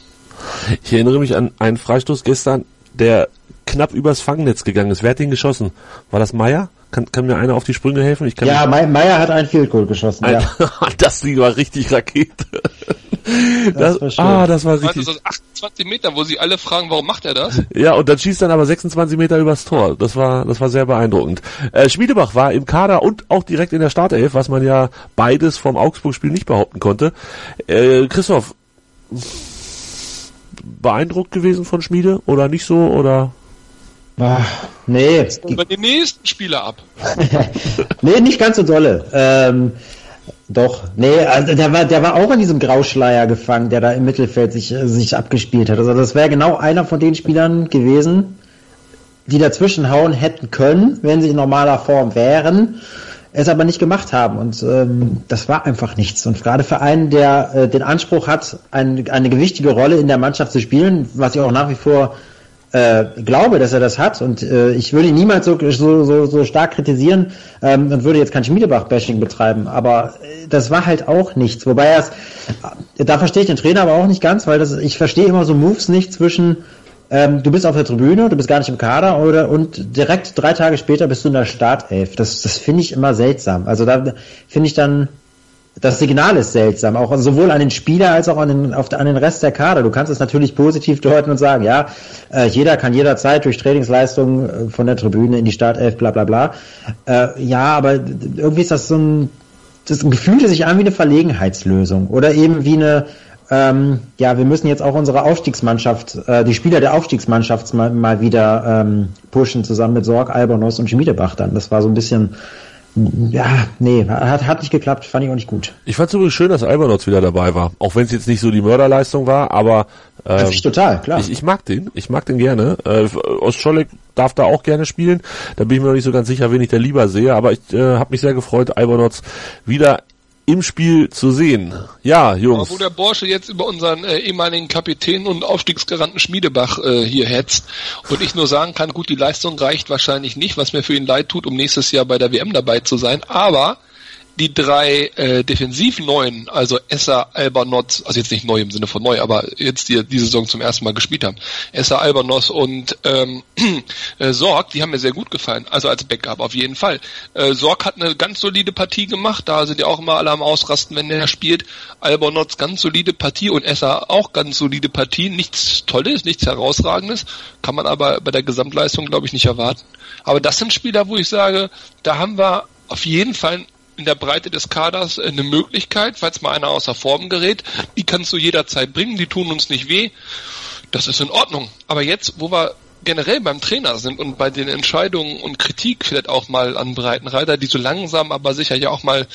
Ich erinnere mich an einen Freistoß gestern, der knapp übers Fangnetz gegangen ist. Wer hat den geschossen? War das Meier? Kann, kann mir einer auf die Sprünge helfen? Ich kann ja, Meier hat ein Field Goal geschossen. Ein, ja. das Ding war richtig Rakete. Das, das war ah, das war richtig. Also 28 Meter, wo sie alle fragen, warum macht er das? Ja, und dann schießt dann aber 26 Meter übers Tor. Das war, das war sehr beeindruckend. Äh, Schmiedebach war im Kader und auch direkt in der Startelf, was man ja beides vom Augsburg-Spiel nicht behaupten konnte. Äh, Christoph, beeindruckt gewesen von Schmiede oder nicht so oder? Ach, nee. Über den nächsten Spieler ab. nee, nicht ganz so dolle. Ähm, doch, nee, also der war, der war auch in diesem Grauschleier gefangen, der da im Mittelfeld sich, äh, sich abgespielt hat. Also das wäre genau einer von den Spielern gewesen, die dazwischen hauen hätten können, wenn sie in normaler Form wären, es aber nicht gemacht haben. Und ähm, das war einfach nichts. Und gerade für einen, der äh, den Anspruch hat, ein, eine gewichtige Rolle in der Mannschaft zu spielen, was ich auch nach wie vor äh, glaube, dass er das hat und äh, ich würde ihn niemals so, so, so, so stark kritisieren ähm, und würde jetzt kein Schmiedebach-Bashing betreiben, aber äh, das war halt auch nichts. Wobei er es, äh, da verstehe ich den Trainer aber auch nicht ganz, weil das, ich verstehe immer so Moves nicht zwischen ähm, du bist auf der Tribüne, du bist gar nicht im Kader oder und direkt drei Tage später bist du in der Startelf. Das, das finde ich immer seltsam. Also da finde ich dann das Signal ist seltsam, auch sowohl an den Spieler als auch an den, auf, an den Rest der Kader. Du kannst es natürlich positiv deuten und sagen, ja, äh, jeder kann jederzeit durch Trainingsleistungen äh, von der Tribüne in die Startelf, bla bla bla. Äh, ja, aber irgendwie ist das so ein, das fühlte sich an wie eine Verlegenheitslösung oder eben wie eine, ähm, ja, wir müssen jetzt auch unsere Aufstiegsmannschaft, äh, die Spieler der Aufstiegsmannschaft mal, mal wieder ähm, pushen, zusammen mit Sorg, Albonos und Schmiedebach dann. Das war so ein bisschen ja, nee, hat, hat nicht geklappt, fand ich auch nicht gut. Ich fand es übrigens schön, dass Albernotz wieder dabei war, auch wenn es jetzt nicht so die Mörderleistung war, aber ähm, ich total, klar. Ich, ich mag den, ich mag den gerne. Äh, Ostscholek darf da auch gerne spielen, da bin ich mir noch nicht so ganz sicher, wen ich da lieber sehe, aber ich äh, habe mich sehr gefreut, Albernotz wieder im Spiel zu sehen. Ja, Jungs. wo der Borsche jetzt über unseren äh, ehemaligen Kapitän und Aufstiegsgaranten Schmiedebach äh, hier hetzt und ich nur sagen kann, gut, die Leistung reicht wahrscheinlich nicht, was mir für ihn leid tut, um nächstes Jahr bei der WM dabei zu sein, aber die drei äh, Defensivneuen, also Esser, Albanos, also jetzt nicht neu im Sinne von neu, aber jetzt die diese Saison zum ersten Mal gespielt haben, Esser, Albanos und ähm, äh, Sorg, die haben mir sehr gut gefallen, also als Backup auf jeden Fall. Äh, Sorg hat eine ganz solide Partie gemacht, da sind ja auch immer alle am Ausrasten, wenn der spielt. Albanos ganz solide Partie und Esser auch ganz solide Partie, nichts Tolles, nichts Herausragendes, kann man aber bei der Gesamtleistung glaube ich nicht erwarten. Aber das sind Spieler, wo ich sage, da haben wir auf jeden Fall in der Breite des Kaders eine Möglichkeit, falls mal einer außer Form gerät. Die kannst du jederzeit bringen, die tun uns nicht weh. Das ist in Ordnung. Aber jetzt, wo wir generell beim Trainer sind und bei den Entscheidungen und Kritik vielleicht auch mal an Breitenreiter, die so langsam aber sicher ja auch mal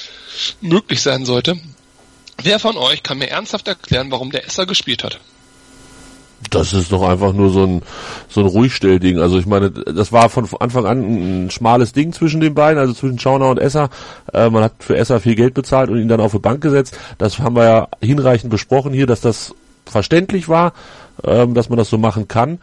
möglich sein sollte. Wer von euch kann mir ernsthaft erklären, warum der Esser gespielt hat? Das ist doch einfach nur so ein, so ein Ruhigstellding. Also ich meine, das war von Anfang an ein schmales Ding zwischen den beiden, also zwischen Schauner und Esser. Äh, man hat für Esser viel Geld bezahlt und ihn dann auf die Bank gesetzt. Das haben wir ja hinreichend besprochen hier, dass das verständlich war, ähm, dass man das so machen kann.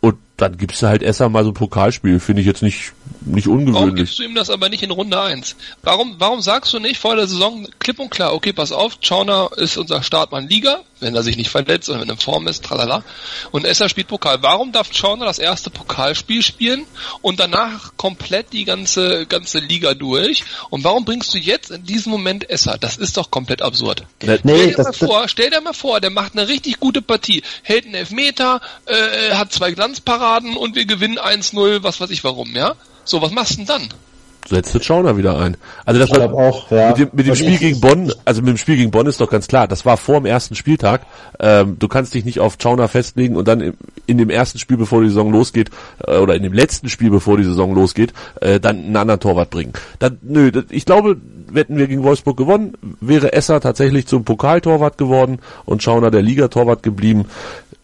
Und dann gibst du halt Esser mal so ein Pokalspiel, finde ich jetzt nicht, nicht ungewöhnlich. Warum gibst du ihm das aber nicht in Runde 1? Warum, warum sagst du nicht vor der Saison klipp und klar, okay, pass auf, Schauner ist unser Startmann Liga, wenn er sich nicht verletzt oder wenn er in Form ist, tralala. Und Esser spielt Pokal. Warum darf Schauner das erste Pokalspiel spielen und danach komplett die ganze, ganze Liga durch? Und warum bringst du jetzt in diesem Moment Esser? Das ist doch komplett absurd. Nee, stell, dir das, mal vor, stell dir mal vor, der macht eine richtig gute Partie, hält einen Elfmeter, äh, hat zwei Glanzparaden und wir gewinnen 1-0, was weiß ich warum, ja? So, was machst du denn dann? setzt den Schauner wieder ein. Also das Ich war auch, ja. mit dem, mit dem Und Spiel gegen Bonn, also mit dem Spiel gegen Bonn ist doch ganz klar, das war vor dem ersten Spieltag. Ähm, du kannst dich nicht auf Schauner festlegen und dann in dem ersten Spiel, bevor die Saison losgeht, äh, oder in dem letzten Spiel, bevor die Saison losgeht, äh, dann einen anderen Torwart bringen. Dann, nö, das, ich glaube, hätten wir gegen Wolfsburg gewonnen, wäre Esser tatsächlich zum Pokaltorwart geworden und Schauner der Ligatorwart geblieben.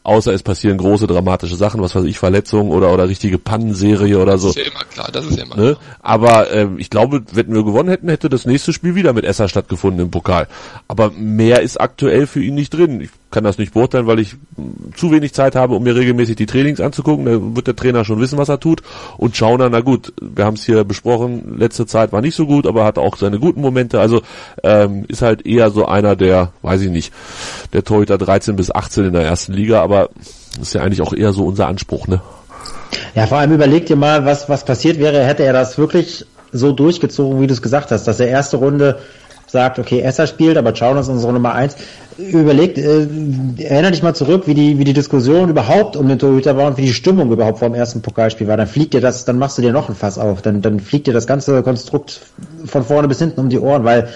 Außer es passieren große dramatische Sachen, was weiß ich, Verletzungen oder oder richtige Pannenserie oder so. Das ist ja immer klar, das ist ja immer Ne? klar. Aber ähm, ich glaube, wenn wir gewonnen hätten, hätte das nächste Spiel wieder mit Esser stattgefunden im Pokal. Aber mehr ist aktuell für ihn nicht drin. Ich kann das nicht beurteilen, weil ich zu wenig Zeit habe, um mir regelmäßig die Trainings anzugucken. Da wird der Trainer schon wissen, was er tut. Und Schauner, na gut, wir haben es hier besprochen, letzte Zeit war nicht so gut, aber hat auch seine guten Momente. Also ähm, ist halt eher so einer der, weiß ich nicht, der Torhüter 13 bis 18 in der ersten Liga, aber ist ja eigentlich auch eher so unser Anspruch, ne? Ja, vor allem überleg dir mal, was, was passiert wäre, hätte er das wirklich so durchgezogen, wie du es gesagt hast, dass er erste Runde sagt, okay, Esser spielt, aber Schauner ist unsere Nummer eins. Überlegt, äh, erinnere dich mal zurück, wie die, wie die Diskussion überhaupt um den Torhüter war und wie die Stimmung überhaupt vor dem ersten Pokalspiel war. Dann fliegt dir das, dann machst du dir noch ein Fass auf. Dann, dann fliegt dir das ganze Konstrukt von vorne bis hinten um die Ohren, weil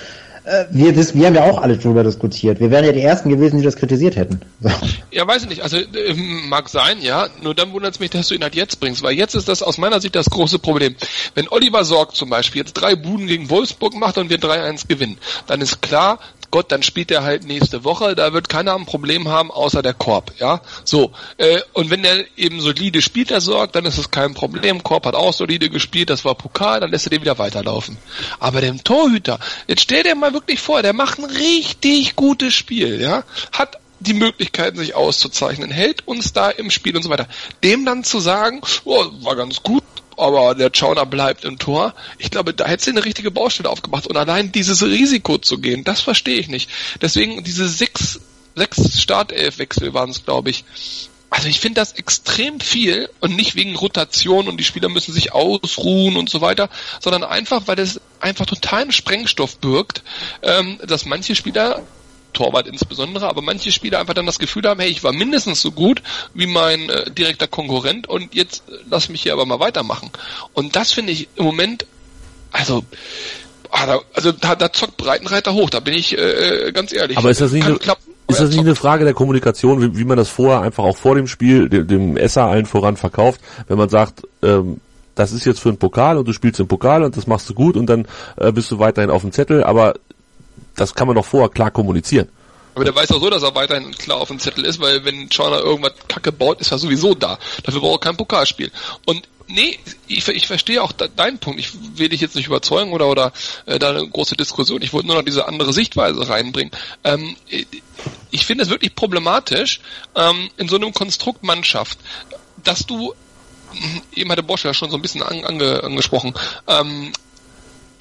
wir, das, wir haben ja auch alle drüber diskutiert. Wir wären ja die Ersten gewesen, die das kritisiert hätten. So. Ja, weiß ich nicht. Also äh, mag sein, ja. Nur dann wundert es mich, dass du ihn halt jetzt bringst, weil jetzt ist das aus meiner Sicht das große Problem. Wenn Oliver Sorg zum Beispiel jetzt drei Buden gegen Wolfsburg macht und wir 3-1 gewinnen, dann ist klar, Gott, dann spielt er halt nächste Woche. Da wird keiner ein Problem haben, außer der Korb, ja. So. Äh, und wenn er eben solide spielt, der Sorg, dann ist es kein Problem. Korb hat auch solide gespielt, das war Pokal, dann lässt er den wieder weiterlaufen. Aber dem Torhüter, jetzt stell dir mal wirklich vor, der macht ein richtig gutes Spiel, ja. Hat die Möglichkeiten, sich auszuzeichnen, hält uns da im Spiel und so weiter. Dem dann zu sagen, oh, war ganz gut, aber der Schauner bleibt im Tor. Ich glaube, da hätte sie eine richtige Baustelle aufgemacht. Und allein dieses Risiko zu gehen, das verstehe ich nicht. Deswegen diese sechs, sechs Startelfwechsel waren es, glaube ich. Also ich finde das extrem viel und nicht wegen Rotation und die Spieler müssen sich ausruhen und so weiter, sondern einfach, weil das einfach totalen Sprengstoff birgt, ähm, dass manche Spieler Torwart insbesondere, aber manche Spieler einfach dann das Gefühl haben, hey, ich war mindestens so gut wie mein äh, direkter Konkurrent und jetzt äh, lass mich hier aber mal weitermachen. Und das finde ich im Moment, also, ah, da, also da, da zockt Breitenreiter hoch, da bin ich äh, äh, ganz ehrlich. Aber ist das nicht, Kann eine, klappen, ist das nicht eine. Frage der Kommunikation, wie, wie man das vorher einfach auch vor dem Spiel dem, dem Esser allen voran verkauft, wenn man sagt, ähm, das ist jetzt für einen Pokal und du spielst im Pokal und das machst du gut und dann äh, bist du weiterhin auf dem Zettel, aber das kann man doch vorher klar kommunizieren. Aber der weiß auch so, dass er weiterhin klar auf dem Zettel ist, weil wenn Schauner irgendwas Kacke baut, ist er sowieso da. Dafür braucht er kein Pokalspiel. Und nee, ich, ich verstehe auch de, deinen Punkt. Ich will dich jetzt nicht überzeugen oder oder äh, da eine große Diskussion. Ich wollte nur noch diese andere Sichtweise reinbringen. Ähm, ich finde es wirklich problematisch ähm, in so einem Konstrukt Mannschaft, dass du eben hatte Bosch ja schon so ein bisschen an, ange, angesprochen. Ähm,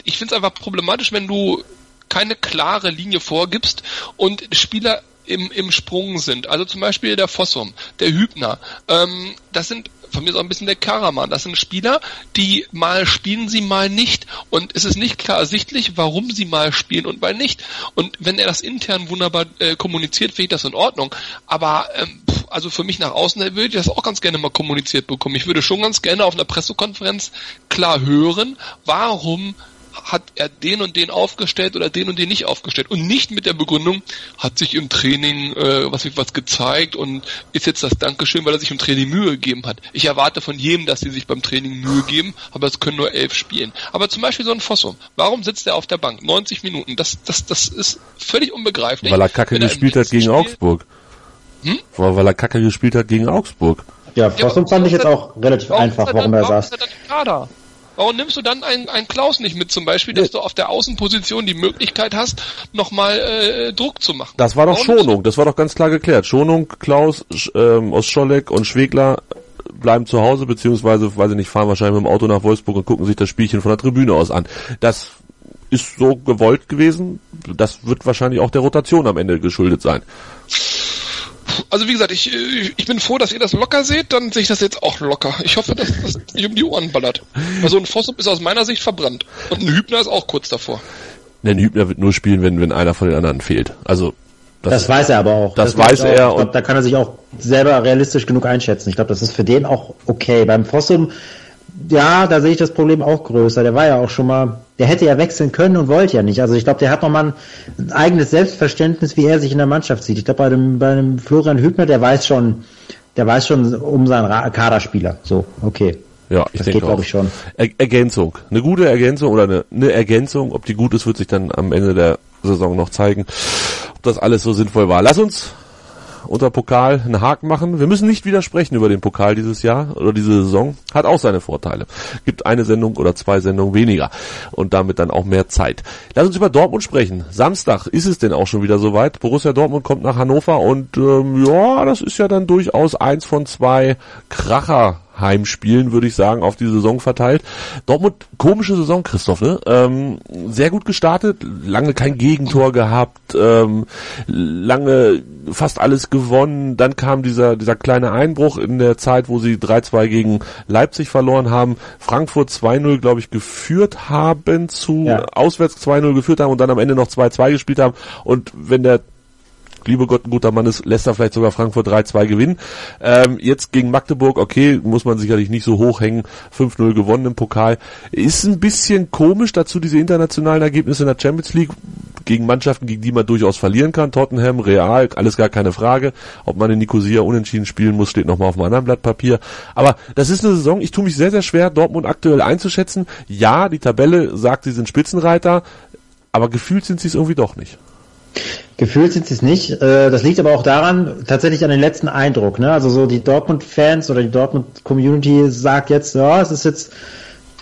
ich finde es einfach problematisch, wenn du keine klare Linie vorgibst und Spieler im, im Sprung sind. Also zum Beispiel der Fossum, der Hübner. Ähm, das sind von mir auch ein bisschen der Karaman. Das sind Spieler, die mal spielen sie, mal nicht. Und es ist nicht klar ersichtlich, warum sie mal spielen und mal nicht. Und wenn er das intern wunderbar äh, kommuniziert, finde ich das in Ordnung. Aber ähm, also für mich nach außen würde ich das auch ganz gerne mal kommuniziert bekommen. Ich würde schon ganz gerne auf einer Pressekonferenz klar hören, warum hat er den und den aufgestellt oder den und den nicht aufgestellt und nicht mit der Begründung, hat sich im Training äh, was was gezeigt und ist jetzt das Dankeschön, weil er sich im Training Mühe gegeben hat. Ich erwarte von jedem, dass sie sich beim Training Mühe geben, aber es können nur elf spielen. Aber zum Beispiel so ein Fossum, warum sitzt er auf der Bank 90 Minuten? Das das das ist völlig unbegreiflich. Weil er kacke im gespielt hat gegen Spiel- Augsburg. Hm? Weil, weil er Kacke gespielt hat gegen Augsburg. Ja, Fossum ja, fand ich jetzt auch relativ einfach, warum er, saß. Warum nimmst du dann einen, einen Klaus nicht mit zum Beispiel, dass du auf der Außenposition die Möglichkeit hast, nochmal äh, Druck zu machen? Das war doch Warum Schonung, das war doch ganz klar geklärt. Schonung, Klaus, ähm, Oscholek und Schwegler bleiben zu Hause, beziehungsweise, weiß ich nicht, fahren wahrscheinlich mit dem Auto nach Wolfsburg und gucken sich das Spielchen von der Tribüne aus an. Das ist so gewollt gewesen. Das wird wahrscheinlich auch der Rotation am Ende geschuldet sein also wie gesagt, ich, ich bin froh, dass ihr das locker seht, dann sehe ich das jetzt auch locker. Ich hoffe, dass das nicht um die Ohren ballert. Also ein Fossum ist aus meiner Sicht verbrannt. Und ein Hübner ist auch kurz davor. Ein Hübner wird nur spielen, wenn, wenn einer von den anderen fehlt. Also das, das weiß er aber auch. Das, das weiß er. Auch, ich glaub, da kann er sich auch selber realistisch genug einschätzen. Ich glaube, das ist für den auch okay. Beim Fossum ja, da sehe ich das Problem auch größer. Der war ja auch schon mal, der hätte ja wechseln können und wollte ja nicht. Also ich glaube, der hat nochmal ein eigenes Selbstverständnis, wie er sich in der Mannschaft sieht. Ich glaube, bei dem, bei dem Florian Hübner, der weiß schon, der weiß schon um seinen Kaderspieler. So, okay. Ja, ich das denke geht, glaube ich, schon. Er Ergänzung. Eine gute Ergänzung oder eine, eine Ergänzung. Ob die gut ist, wird sich dann am Ende der Saison noch zeigen, ob das alles so sinnvoll war. Lass uns unter Pokal einen Haken machen. Wir müssen nicht widersprechen über den Pokal dieses Jahr oder diese Saison. Hat auch seine Vorteile. Gibt eine Sendung oder zwei Sendungen weniger und damit dann auch mehr Zeit. Lass uns über Dortmund sprechen. Samstag ist es denn auch schon wieder soweit. Borussia Dortmund kommt nach Hannover und ähm, ja, das ist ja dann durchaus eins von zwei Kracher Heimspielen, würde ich sagen, auf die Saison verteilt. Dortmund, komische Saison, Christoph, ne? Ähm, sehr gut gestartet, lange kein Gegentor gehabt, ähm, lange fast alles gewonnen. Dann kam dieser, dieser kleine Einbruch in der Zeit, wo sie 3-2 gegen Leipzig verloren haben, Frankfurt 2-0, glaube ich, geführt haben zu, ja. auswärts 2-0 geführt haben und dann am Ende noch 2-2 gespielt haben. Und wenn der liebe Gott, ein guter Mann ist, lässt er vielleicht sogar Frankfurt 3-2 gewinnen. Ähm, jetzt gegen Magdeburg, okay, muss man sicherlich nicht so hoch hängen, 5-0 gewonnen im Pokal. Ist ein bisschen komisch dazu diese internationalen Ergebnisse in der Champions League gegen Mannschaften, gegen die man durchaus verlieren kann. Tottenham, Real, alles gar keine Frage. Ob man in Nicosia unentschieden spielen muss, steht nochmal auf einem anderen Blatt Papier. Aber das ist eine Saison, ich tue mich sehr, sehr schwer, Dortmund aktuell einzuschätzen. Ja, die Tabelle sagt, sie sind Spitzenreiter, aber gefühlt sind sie es irgendwie doch nicht. Gefühlt sind sie es nicht. Äh, das liegt aber auch daran, tatsächlich an den letzten Eindruck. Ne? Also so die Dortmund-Fans oder die Dortmund-Community sagt jetzt, ja, es ist jetzt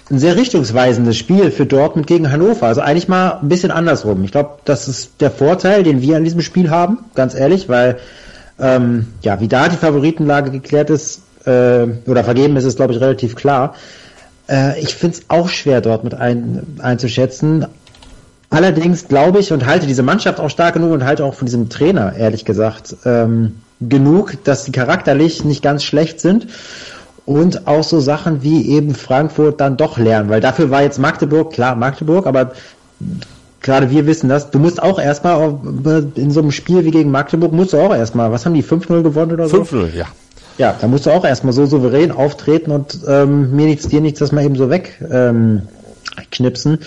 ein sehr richtungsweisendes Spiel für Dortmund gegen Hannover. Also eigentlich mal ein bisschen andersrum. Ich glaube, das ist der Vorteil, den wir an diesem Spiel haben, ganz ehrlich, weil ähm, ja, wie da die Favoritenlage geklärt ist äh, oder vergeben ist, ist glaube ich relativ klar. Äh, ich finde es auch schwer, dort mit ein, einzuschätzen. Allerdings glaube ich und halte diese Mannschaft auch stark genug und halte auch von diesem Trainer, ehrlich gesagt, ähm, genug, dass sie charakterlich nicht ganz schlecht sind und auch so Sachen wie eben Frankfurt dann doch lernen, weil dafür war jetzt Magdeburg, klar Magdeburg, aber gerade wir wissen das, du musst auch erstmal in so einem Spiel wie gegen Magdeburg musst du auch erstmal, was haben die, 5-0 gewonnen oder so? 5-0, ja. Ja, da musst du auch erstmal so souverän auftreten und ähm, mir nichts, dir nichts, das mal eben so wegknipsen. Ähm,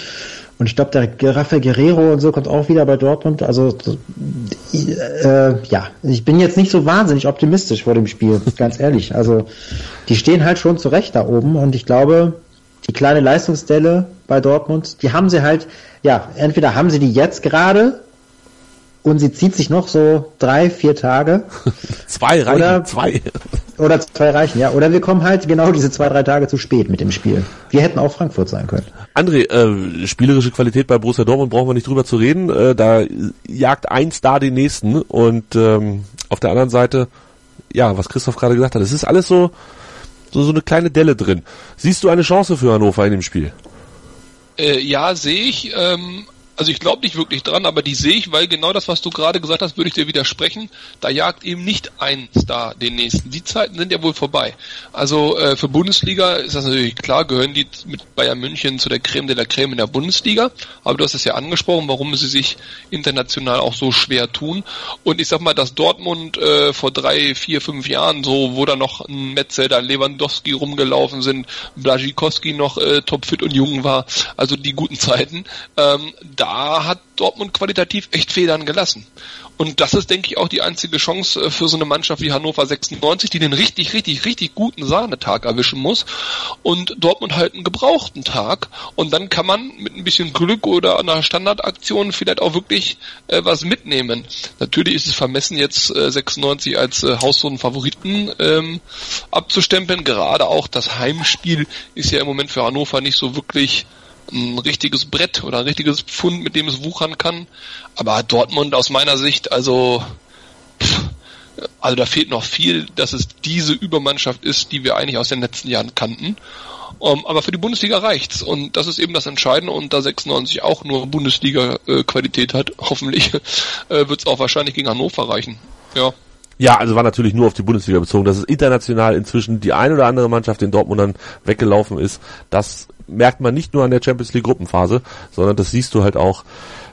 und ich glaube, der Rafael Guerrero und so kommt auch wieder bei Dortmund. Also äh, ja, ich bin jetzt nicht so wahnsinnig optimistisch vor dem Spiel, ganz ehrlich. Also die stehen halt schon zurecht da oben und ich glaube, die kleine Leistungsstelle bei Dortmund, die haben sie halt, ja, entweder haben sie die jetzt gerade und sie zieht sich noch so drei, vier Tage. zwei reichen, oder, zwei. Oder zwei reichen, ja. Oder wir kommen halt genau diese zwei, drei Tage zu spät mit dem Spiel. Wir hätten auch Frankfurt sein können. André, äh, spielerische Qualität bei Borussia Dortmund brauchen wir nicht drüber zu reden. Äh, da jagt ein Star den nächsten und ähm, auf der anderen Seite, ja, was Christoph gerade gesagt hat, es ist alles so, so, so eine kleine Delle drin. Siehst du eine Chance für Hannover in dem Spiel? Äh, ja, sehe ich. Ähm, also ich glaube nicht wirklich dran, aber die sehe ich, weil genau das, was du gerade gesagt hast, würde ich dir widersprechen. Da jagt eben nicht ein Star den nächsten. Die Zeiten sind ja wohl vorbei. Also äh, für Bundesliga ist das natürlich klar, gehören die mit Bayern München zu der Creme de la Creme in der Bundesliga. Aber du hast es ja angesprochen, warum sie sich international auch so schwer tun. Und ich sag mal, dass Dortmund äh, vor drei, vier, fünf Jahren so, wo da noch ein Metzelder, ein Lewandowski rumgelaufen sind, Blazikowski noch äh, topfit und jung war, also die guten Zeiten, ähm, da da hat Dortmund qualitativ echt Federn gelassen. Und das ist, denke ich, auch die einzige Chance äh, für so eine Mannschaft wie Hannover 96, die den richtig, richtig, richtig guten Sahnetag erwischen muss und Dortmund halt einen gebrauchten Tag. Und dann kann man mit ein bisschen Glück oder einer Standardaktion vielleicht auch wirklich äh, was mitnehmen. Natürlich ist es vermessen, jetzt äh, 96 als äh, Haussohn-Favoriten ähm, abzustempeln. Gerade auch das Heimspiel ist ja im Moment für Hannover nicht so wirklich ein richtiges Brett oder ein richtiges Pfund, mit dem es wuchern kann. Aber Dortmund aus meiner Sicht, also, pff, also da fehlt noch viel, dass es diese Übermannschaft ist, die wir eigentlich aus den letzten Jahren kannten. Um, aber für die Bundesliga reicht's und das ist eben das Entscheidende und da 96 auch nur Bundesliga-Qualität hat, hoffentlich, äh, wird's auch wahrscheinlich gegen Hannover reichen. Ja. Ja, also war natürlich nur auf die Bundesliga bezogen, dass es international inzwischen die ein oder andere Mannschaft den Dortmundern weggelaufen ist. Das merkt man nicht nur an der Champions League Gruppenphase, sondern das siehst du halt auch,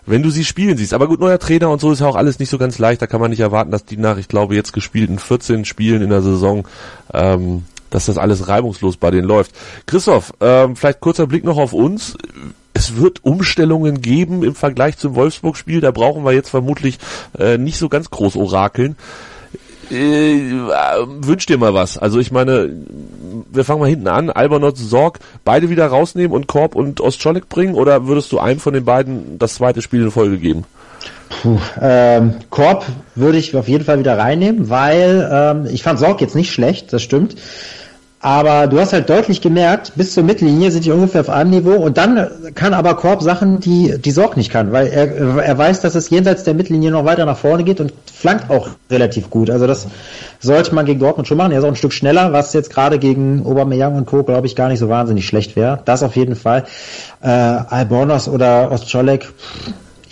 wenn du sie spielen siehst. Aber gut, neuer Trainer und so ist ja auch alles nicht so ganz leicht. Da kann man nicht erwarten, dass die nach, ich glaube, jetzt gespielten 14 Spielen in der Saison, ähm, dass das alles reibungslos bei denen läuft. Christoph, ähm, vielleicht kurzer Blick noch auf uns es wird Umstellungen geben im Vergleich zum Wolfsburg-Spiel. Da brauchen wir jetzt vermutlich äh, nicht so ganz groß orakeln. Äh, wünsch dir mal was. Also ich meine, wir fangen mal hinten an. Albernot, Sorg, beide wieder rausnehmen und Korb und Ostscholek bringen? Oder würdest du einem von den beiden das zweite Spiel in Folge geben? Puh, ähm, Korb würde ich auf jeden Fall wieder reinnehmen, weil ähm, ich fand Sorg jetzt nicht schlecht, das stimmt. Aber du hast halt deutlich gemerkt, bis zur Mittellinie sind die ungefähr auf einem Niveau und dann kann aber Korb Sachen, die die Sorg nicht kann, weil er, er weiß, dass es jenseits der Mittellinie noch weiter nach vorne geht und flankt auch relativ gut. Also das sollte man gegen Dortmund schon machen. Er ist auch ein Stück schneller, was jetzt gerade gegen Aubameyang und Co. glaube ich gar nicht so wahnsinnig schlecht wäre. Das auf jeden Fall. Äh, Albornoz oder Ostscholek,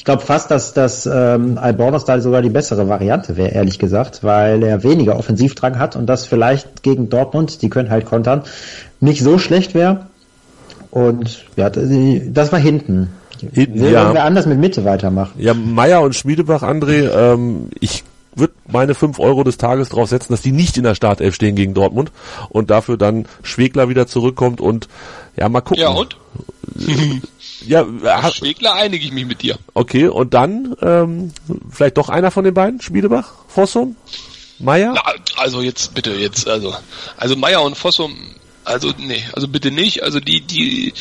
glaube fast, dass das ähm, Albornoz da sogar die bessere Variante wäre, ehrlich gesagt, weil er weniger Offensivdrang hat und das vielleicht gegen Dortmund, die können halt kontern, nicht so schlecht wäre. Und ja, das war hinten. Hinten, Will ja. wir anders mit Mitte weitermachen. Ja, Meier und Schmiedebach, André, ähm, ich würde meine 5 Euro des Tages drauf setzen, dass die nicht in der Startelf stehen gegen Dortmund und dafür dann Schwegler wieder zurückkommt und ja, mal gucken. Ja, und? Ja, hast, Schwegler einige ich mich mit dir. Okay, und dann ähm, vielleicht doch einer von den beiden, Schmiedebach, Fossum, Meier? Na, also jetzt bitte, jetzt, also, also Meier und Fossum, also nee, also bitte nicht, also die, die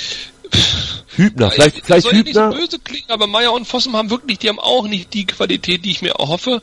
Hübner, vielleicht, ich, vielleicht soll Hübner. nicht so böse klingen, aber Meier und Fossum haben wirklich, die haben auch nicht die Qualität, die ich mir erhoffe.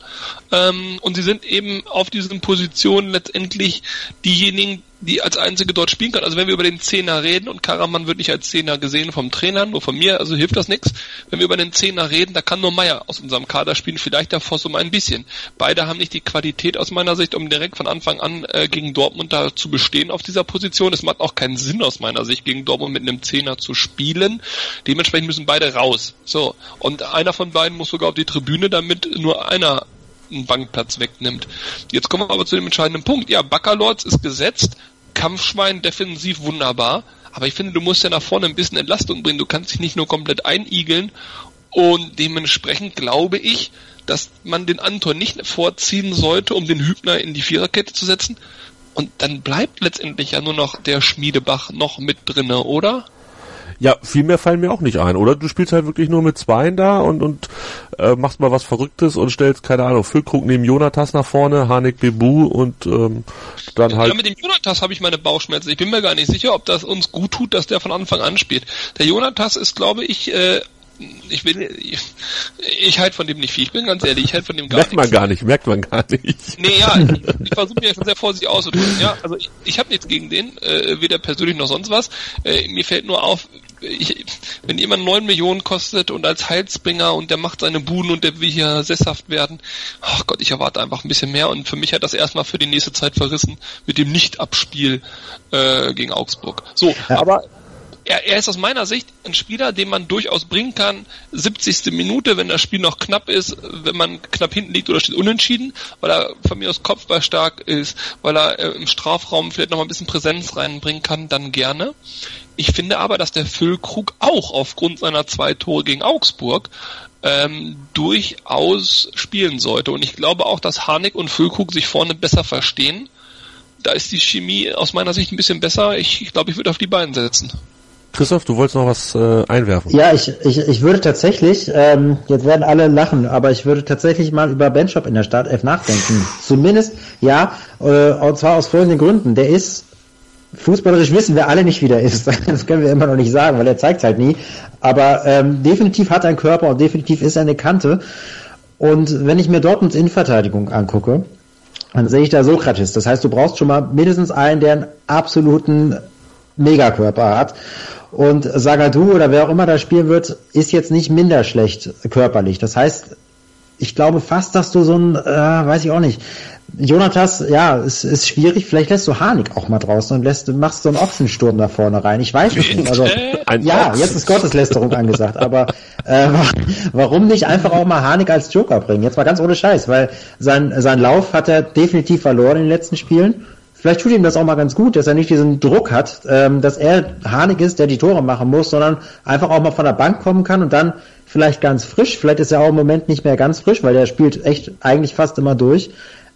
Ähm, und sie sind eben auf diesen Positionen letztendlich diejenigen, die als einzige dort spielen kann. Also wenn wir über den Zehner reden und Karaman wird nicht als Zehner gesehen vom Trainer, nur von mir, also hilft das nichts. Wenn wir über den Zehner reden, da kann nur Meier aus unserem Kader spielen, vielleicht der Fossum ein bisschen. Beide haben nicht die Qualität aus meiner Sicht, um direkt von Anfang an äh, gegen Dortmund da zu bestehen auf dieser Position. Es macht auch keinen Sinn aus meiner Sicht, gegen Dortmund mit einem Zehner zu spielen. Dementsprechend müssen beide raus. So. Und einer von beiden muss sogar auf die Tribüne, damit nur einer einen Bankplatz wegnimmt. Jetzt kommen wir aber zu dem entscheidenden Punkt. Ja, Baccalords ist gesetzt, Kampfschwein defensiv wunderbar, aber ich finde, du musst ja nach vorne ein bisschen Entlastung bringen. Du kannst dich nicht nur komplett einigeln und dementsprechend glaube ich, dass man den Anton nicht vorziehen sollte, um den Hübner in die Viererkette zu setzen. Und dann bleibt letztendlich ja nur noch der Schmiedebach noch mit drinne, oder? Ja, viel mehr fallen mir auch nicht ein, oder? Du spielst halt wirklich nur mit Zweien da und, und äh, machst mal was Verrücktes und stellst, keine Ahnung, Füllkrug neben Jonatas nach vorne, Hanek Bebu und ähm, dann halt... Ja, mit dem Jonatas habe ich meine Bauchschmerzen. Ich bin mir gar nicht sicher, ob das uns gut tut, dass der von Anfang an spielt. Der Jonatas ist, glaube ich, äh, ich will, ich, ich halte von dem nicht viel. Ich bin ganz ehrlich, ich halte von dem gar merkt nichts. Merkt man gar nicht, merkt man gar nicht. Nee, ja, ich, ich versuche mir schon sehr vorsichtig auszudrücken. Ja, also ich, ich habe nichts gegen den, äh, weder persönlich noch sonst was. Äh, mir fällt nur auf, ich, wenn jemand neun Millionen kostet und als Heilsbringer und der macht seine Buden und der will hier sesshaft werden, ach Gott, ich erwarte einfach ein bisschen mehr und für mich hat das erstmal für die nächste Zeit verrissen mit dem Nicht-Abspiel äh, gegen Augsburg. So, ja. aber er, er ist aus meiner Sicht ein Spieler, den man durchaus bringen kann. 70. Minute, wenn das Spiel noch knapp ist, wenn man knapp hinten liegt oder steht unentschieden, weil er von mir aus Kopfball stark ist, weil er äh, im Strafraum vielleicht noch mal ein bisschen Präsenz reinbringen kann, dann gerne. Ich finde aber, dass der Füllkrug auch aufgrund seiner zwei Tore gegen Augsburg ähm, durchaus spielen sollte. Und ich glaube auch, dass Harnik und Füllkrug sich vorne besser verstehen. Da ist die Chemie aus meiner Sicht ein bisschen besser. Ich, ich glaube, ich würde auf die beiden setzen. Christoph, du wolltest noch was äh, einwerfen. Ja, ich, ich, ich würde tatsächlich, ähm, jetzt werden alle lachen, aber ich würde tatsächlich mal über Benchop in der Startelf nachdenken. Zumindest, ja, äh, und zwar aus folgenden Gründen. Der ist, fußballerisch wissen wir alle nicht, wie der ist. Das können wir immer noch nicht sagen, weil er zeigt halt nie. Aber ähm, definitiv hat er einen Körper und definitiv ist er eine Kante. Und wenn ich mir Dortmunds Innenverteidigung angucke, dann sehe ich da Sokrates. Das heißt, du brauchst schon mal mindestens einen, der einen absoluten Megakörper hat. Und Sagadu oder wer auch immer da spielen wird, ist jetzt nicht minder schlecht körperlich. Das heißt, ich glaube fast, dass du so ein, äh, weiß ich auch nicht, Jonatas, ja, es ist schwierig. Vielleicht lässt du Harnik auch mal draußen und lässt, machst so einen Ochsensturm da vorne rein. Ich weiß es nicht. Also, ja, jetzt ist Gotteslästerung angesagt. Aber äh, warum nicht einfach auch mal Harnik als Joker bringen? Jetzt mal ganz ohne Scheiß, weil sein, sein Lauf hat er definitiv verloren in den letzten Spielen. Vielleicht tut ihm das auch mal ganz gut, dass er nicht diesen Druck hat, ähm, dass er Harnik ist, der die Tore machen muss, sondern einfach auch mal von der Bank kommen kann und dann vielleicht ganz frisch, vielleicht ist er auch im Moment nicht mehr ganz frisch, weil der spielt echt eigentlich fast immer durch,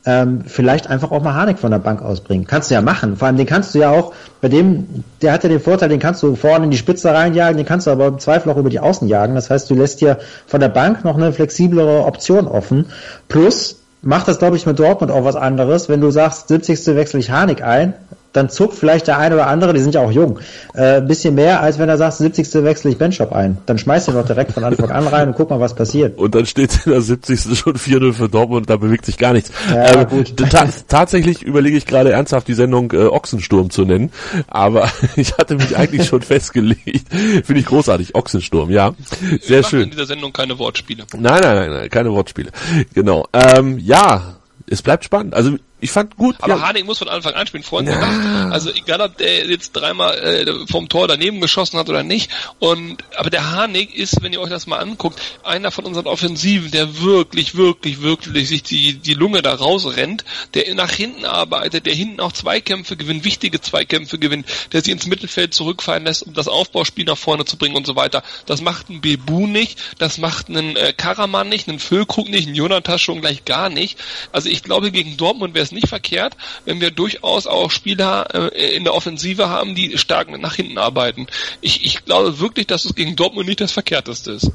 ähm, vielleicht einfach auch mal Harnik von der Bank ausbringen. Kannst du ja machen. Vor allem den kannst du ja auch, bei dem, der hat ja den Vorteil, den kannst du vorne in die Spitze reinjagen, den kannst du aber im Zweifel auch über die Außen jagen. Das heißt, du lässt dir von der Bank noch eine flexiblere Option offen. Plus, macht das, glaube ich, mit Dortmund auch was anderes. Wenn du sagst, 70. wechsle ich Harnik ein, dann zuckt vielleicht der eine oder andere, die sind ja auch jung, äh, ein bisschen mehr, als wenn er sagt, 70. wechsle ich Benchop ein. Dann schmeißt er doch direkt von Anfang an rein und guck mal, was passiert. Und dann steht in der 70. schon 4-0 für Dortmund, da bewegt sich gar nichts. Ja, ähm, gut. Ta tatsächlich überlege ich gerade ernsthaft, die Sendung äh, Ochsensturm zu nennen, aber ich hatte mich eigentlich schon festgelegt. Finde ich großartig, Ochsensturm, ja. Sehr Wir schön. in dieser Sendung keine Wortspiele. Nein, nein, nein, nein, keine Wortspiele. Genau. Ähm, ja, es bleibt spannend. Also ich fand gut. Aber ja, Harnik muss von Anfang an spielen, vorhin gesagt. Also egal, ob der jetzt dreimal äh, vom Tor daneben geschossen hat oder nicht. Und aber der Harnik ist, wenn ihr euch das mal anguckt, einer von unseren Offensiven, der wirklich, wirklich, wirklich sich die die Lunge da rausrennt, der nach hinten arbeitet, der hinten auch Zweikämpfe gewinnt, wichtige Zweikämpfe gewinnt, der sich ins Mittelfeld zurückfallen lässt, um das Aufbauspiel nach vorne zu bringen und so weiter. Das macht ein Bebu nicht, das macht einen äh, Karaman nicht, einen Füllkrug nicht, einen Jonatas schon gleich gar nicht. Also ich glaube, gegen Dortmund wäre es nicht verkehrt, wenn wir durchaus auch Spieler äh, in der Offensive haben, die stark nach hinten arbeiten. Ich, ich glaube wirklich, dass es gegen Dortmund nicht das Verkehrteste ist.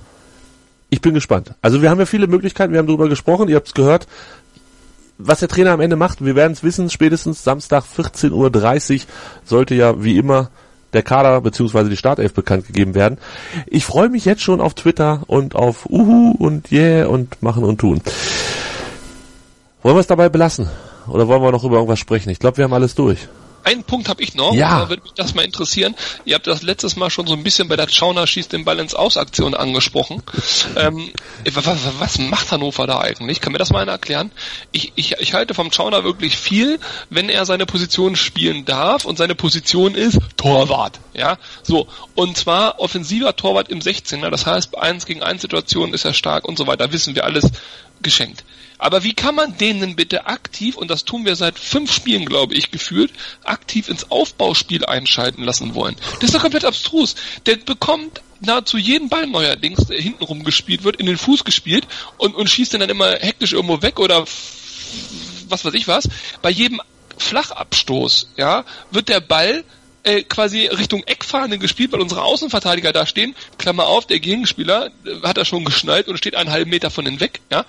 ich bin gespannt. Also wir haben ja viele Möglichkeiten, wir haben darüber gesprochen, ihr habt es gehört. Was der Trainer am Ende macht, wir werden es wissen, spätestens Samstag 14.30 Uhr sollte ja wie immer der Kader bzw. die Startelf bekannt gegeben werden. Ich freue mich jetzt schon auf Twitter und auf Uhu und Yeah und machen und tun. Wollen wir es dabei belassen? Oder wollen wir noch über irgendwas sprechen? Ich glaube, wir haben alles durch. Einen Punkt habe ich noch, Ja. da würde mich das mal interessieren. Ihr habt das letztes Mal schon so ein bisschen bei der Schauner schießt den Ball ins Aus-Aktion angesprochen. ähm, was, was macht Hannover da eigentlich? Kann mir das mal einer erklären? Ich, ich, ich halte vom Schauner wirklich viel, wenn er seine Position spielen darf und seine Position ist Torwart. Ja, so. Und zwar offensiver Torwart im 16er, das heißt, bei 1 gegen 1 Situationen ist er stark und so weiter. Wissen wir alles geschenkt. Aber wie kann man den denn bitte aktiv, und das tun wir seit fünf Spielen, glaube ich, gefühlt, aktiv ins Aufbauspiel einschalten lassen wollen? Das ist doch komplett abstrus. Der bekommt nahezu jeden Ball neuerdings, der hintenrum gespielt wird, in den Fuß gespielt und, und schießt den dann immer hektisch irgendwo weg oder was weiß ich was. Bei jedem Flachabstoß, ja, wird der Ball äh, quasi Richtung Eckfahne gespielt, weil unsere Außenverteidiger da stehen. Klammer auf, der Gegenspieler äh, hat er schon geschnallt und steht einen halben Meter von denen weg. Ja,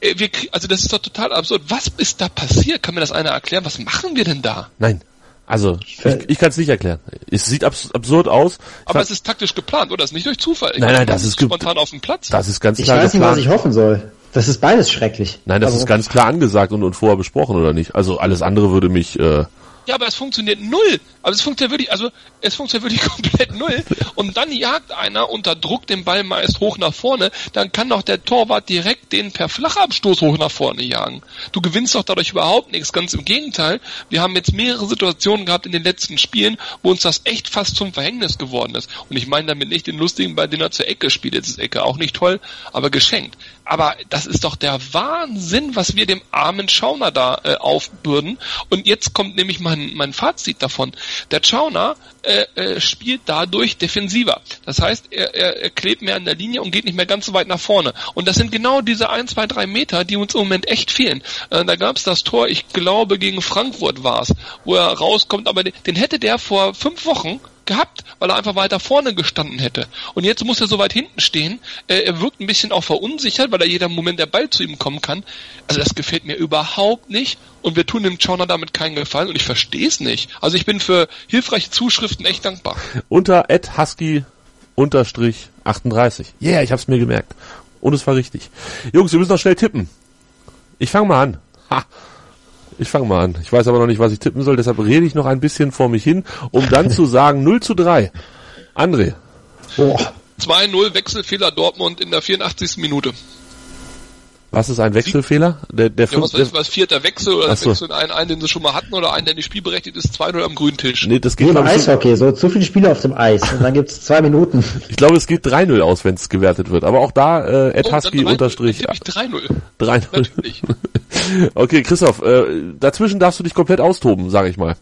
äh, wir, also das ist doch total absurd. Was ist da passiert? Kann mir das einer erklären? Was machen wir denn da? Nein. Also, ich, ich kann es nicht erklären. Es sieht abs absurd aus. Ich Aber es ist taktisch geplant, oder? Das ist nicht durch Zufall. Ich Nein, meine, nein, das kommt ist spontan auf den Platz. das ist ganz Ich klar weiß nicht, was geplant. ich hoffen soll. Das ist beides schrecklich. Nein, das Also, ist ganz klar angesagt und, und vorher besprochen, oder nicht? Also alles andere würde mich... Äh, Ja, aber es funktioniert null. Also es funktioniert wirklich, also es funktioniert wirklich komplett null. Und dann jagt einer unter Druck den Ball meist hoch nach vorne, dann kann doch der Torwart direkt den per Flachabstoß hoch nach vorne jagen. Du gewinnst doch dadurch überhaupt nichts. Ganz im Gegenteil. Wir haben jetzt mehrere Situationen gehabt in den letzten Spielen, wo uns das echt fast zum Verhängnis geworden ist. Und ich meine damit nicht den lustigen Ball, den er zur Ecke spielt. Jetzt ist Ecke auch nicht toll, aber geschenkt. Aber das ist doch der Wahnsinn, was wir dem armen Schauner da äh, aufbürden. Und jetzt kommt nämlich mein, mein Fazit davon. Der Schauner äh, äh, spielt dadurch defensiver. Das heißt, er, er, er klebt mehr an der Linie und geht nicht mehr ganz so weit nach vorne. Und das sind genau diese 1, 2, 3 Meter, die uns im Moment echt fehlen. Äh, da gab es das Tor, ich glaube, gegen Frankfurt war es, wo er rauskommt, aber den, den hätte der vor fünf Wochen gehabt, weil er einfach weiter vorne gestanden hätte. Und jetzt muss er so weit hinten stehen. Äh, er wirkt ein bisschen auch verunsichert, weil er jeder Moment der Ball zu ihm kommen kann. Also das gefällt mir überhaupt nicht. Und wir tun dem Chauner damit keinen Gefallen und ich verstehe es nicht. Also ich bin für hilfreiche Zuschriften echt dankbar. Unter Ed Husky unterstrich 38. Yeah, ich hab's mir gemerkt. Und es war richtig. Jungs, wir müssen noch schnell tippen. Ich fange mal an. Ha. Ich fange mal an. Ich weiß aber noch nicht, was ich tippen soll, deshalb rede ich noch ein bisschen vor mich hin, um dann zu sagen 0 zu 3. André. Boah. 2-0 Wechselfehler Dortmund in der 84. Minute. Was ist ein Wechselfehler? Der, der ja, was, der, was vierter Wechsel oder so. Wechsel einen, einen, den sie schon mal hatten oder einen, der nicht spielberechtigt ist, 2-0 am grünen Tisch. Nee, das geht Wie im Eishockey, so zu viele Spieler auf dem Eis und dann gibt's zwei Minuten. Ich glaube, es geht 3-0 aus, wenn es gewertet wird. Aber auch da äh, Ed oh, Husky unterstrich. 3-0. 3-0. okay, Christoph, äh, dazwischen darfst du dich komplett austoben, sage ich mal.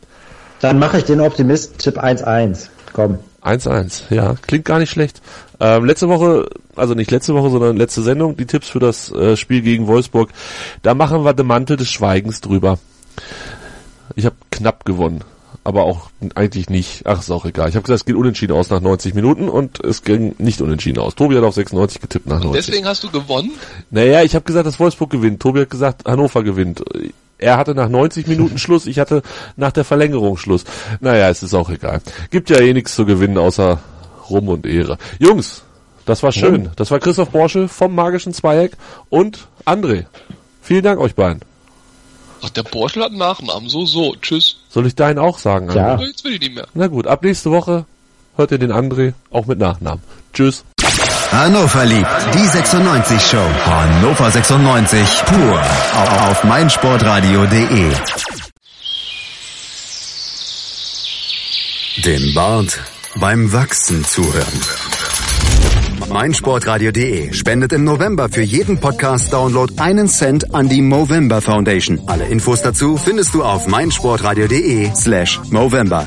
Dann mache ich den Optimist-Tipp 1-1. Komm. 1-1, ja, klingt gar nicht schlecht. Ähm, letzte Woche, also nicht letzte Woche, sondern letzte Sendung, die Tipps für das äh, Spiel gegen Wolfsburg. Da machen wir den Mantel des Schweigens drüber. Ich habe knapp gewonnen, aber auch eigentlich nicht. Ach, ist auch egal. Ich habe gesagt, es geht unentschieden aus nach 90 Minuten und es ging nicht unentschieden aus. Tobi hat auf 96 getippt nach 90. Und deswegen hast du gewonnen? Naja, ich habe gesagt, dass Wolfsburg gewinnt. Tobi hat gesagt, Hannover gewinnt. Er hatte nach 90 Minuten Schluss, ich hatte nach der Verlängerung Schluss. Naja, es ist auch egal. Gibt ja eh nichts zu gewinnen, außer Ruhm und Ehre. Jungs, das war schön. Das war Christoph Borsche vom Magischen Zweieck und André. Vielen Dank euch beiden. Ach, der Borschel hat einen Nachnamen. So, so. Tschüss. Soll ich deinen auch sagen? André? Ja. Jetzt will ich nicht mehr. Na gut, ab nächste Woche hört ihr den André auch mit Nachnamen. Tschüss. Hannover liebt die 96 Show. Hannover 96 pur auf meinsportradio.de. Den Bart beim Wachsen zuhören. meinsportradio.de spendet im November für jeden Podcast-Download einen Cent an die Movember Foundation. Alle Infos dazu findest du auf meinsportradio.de slash Movember.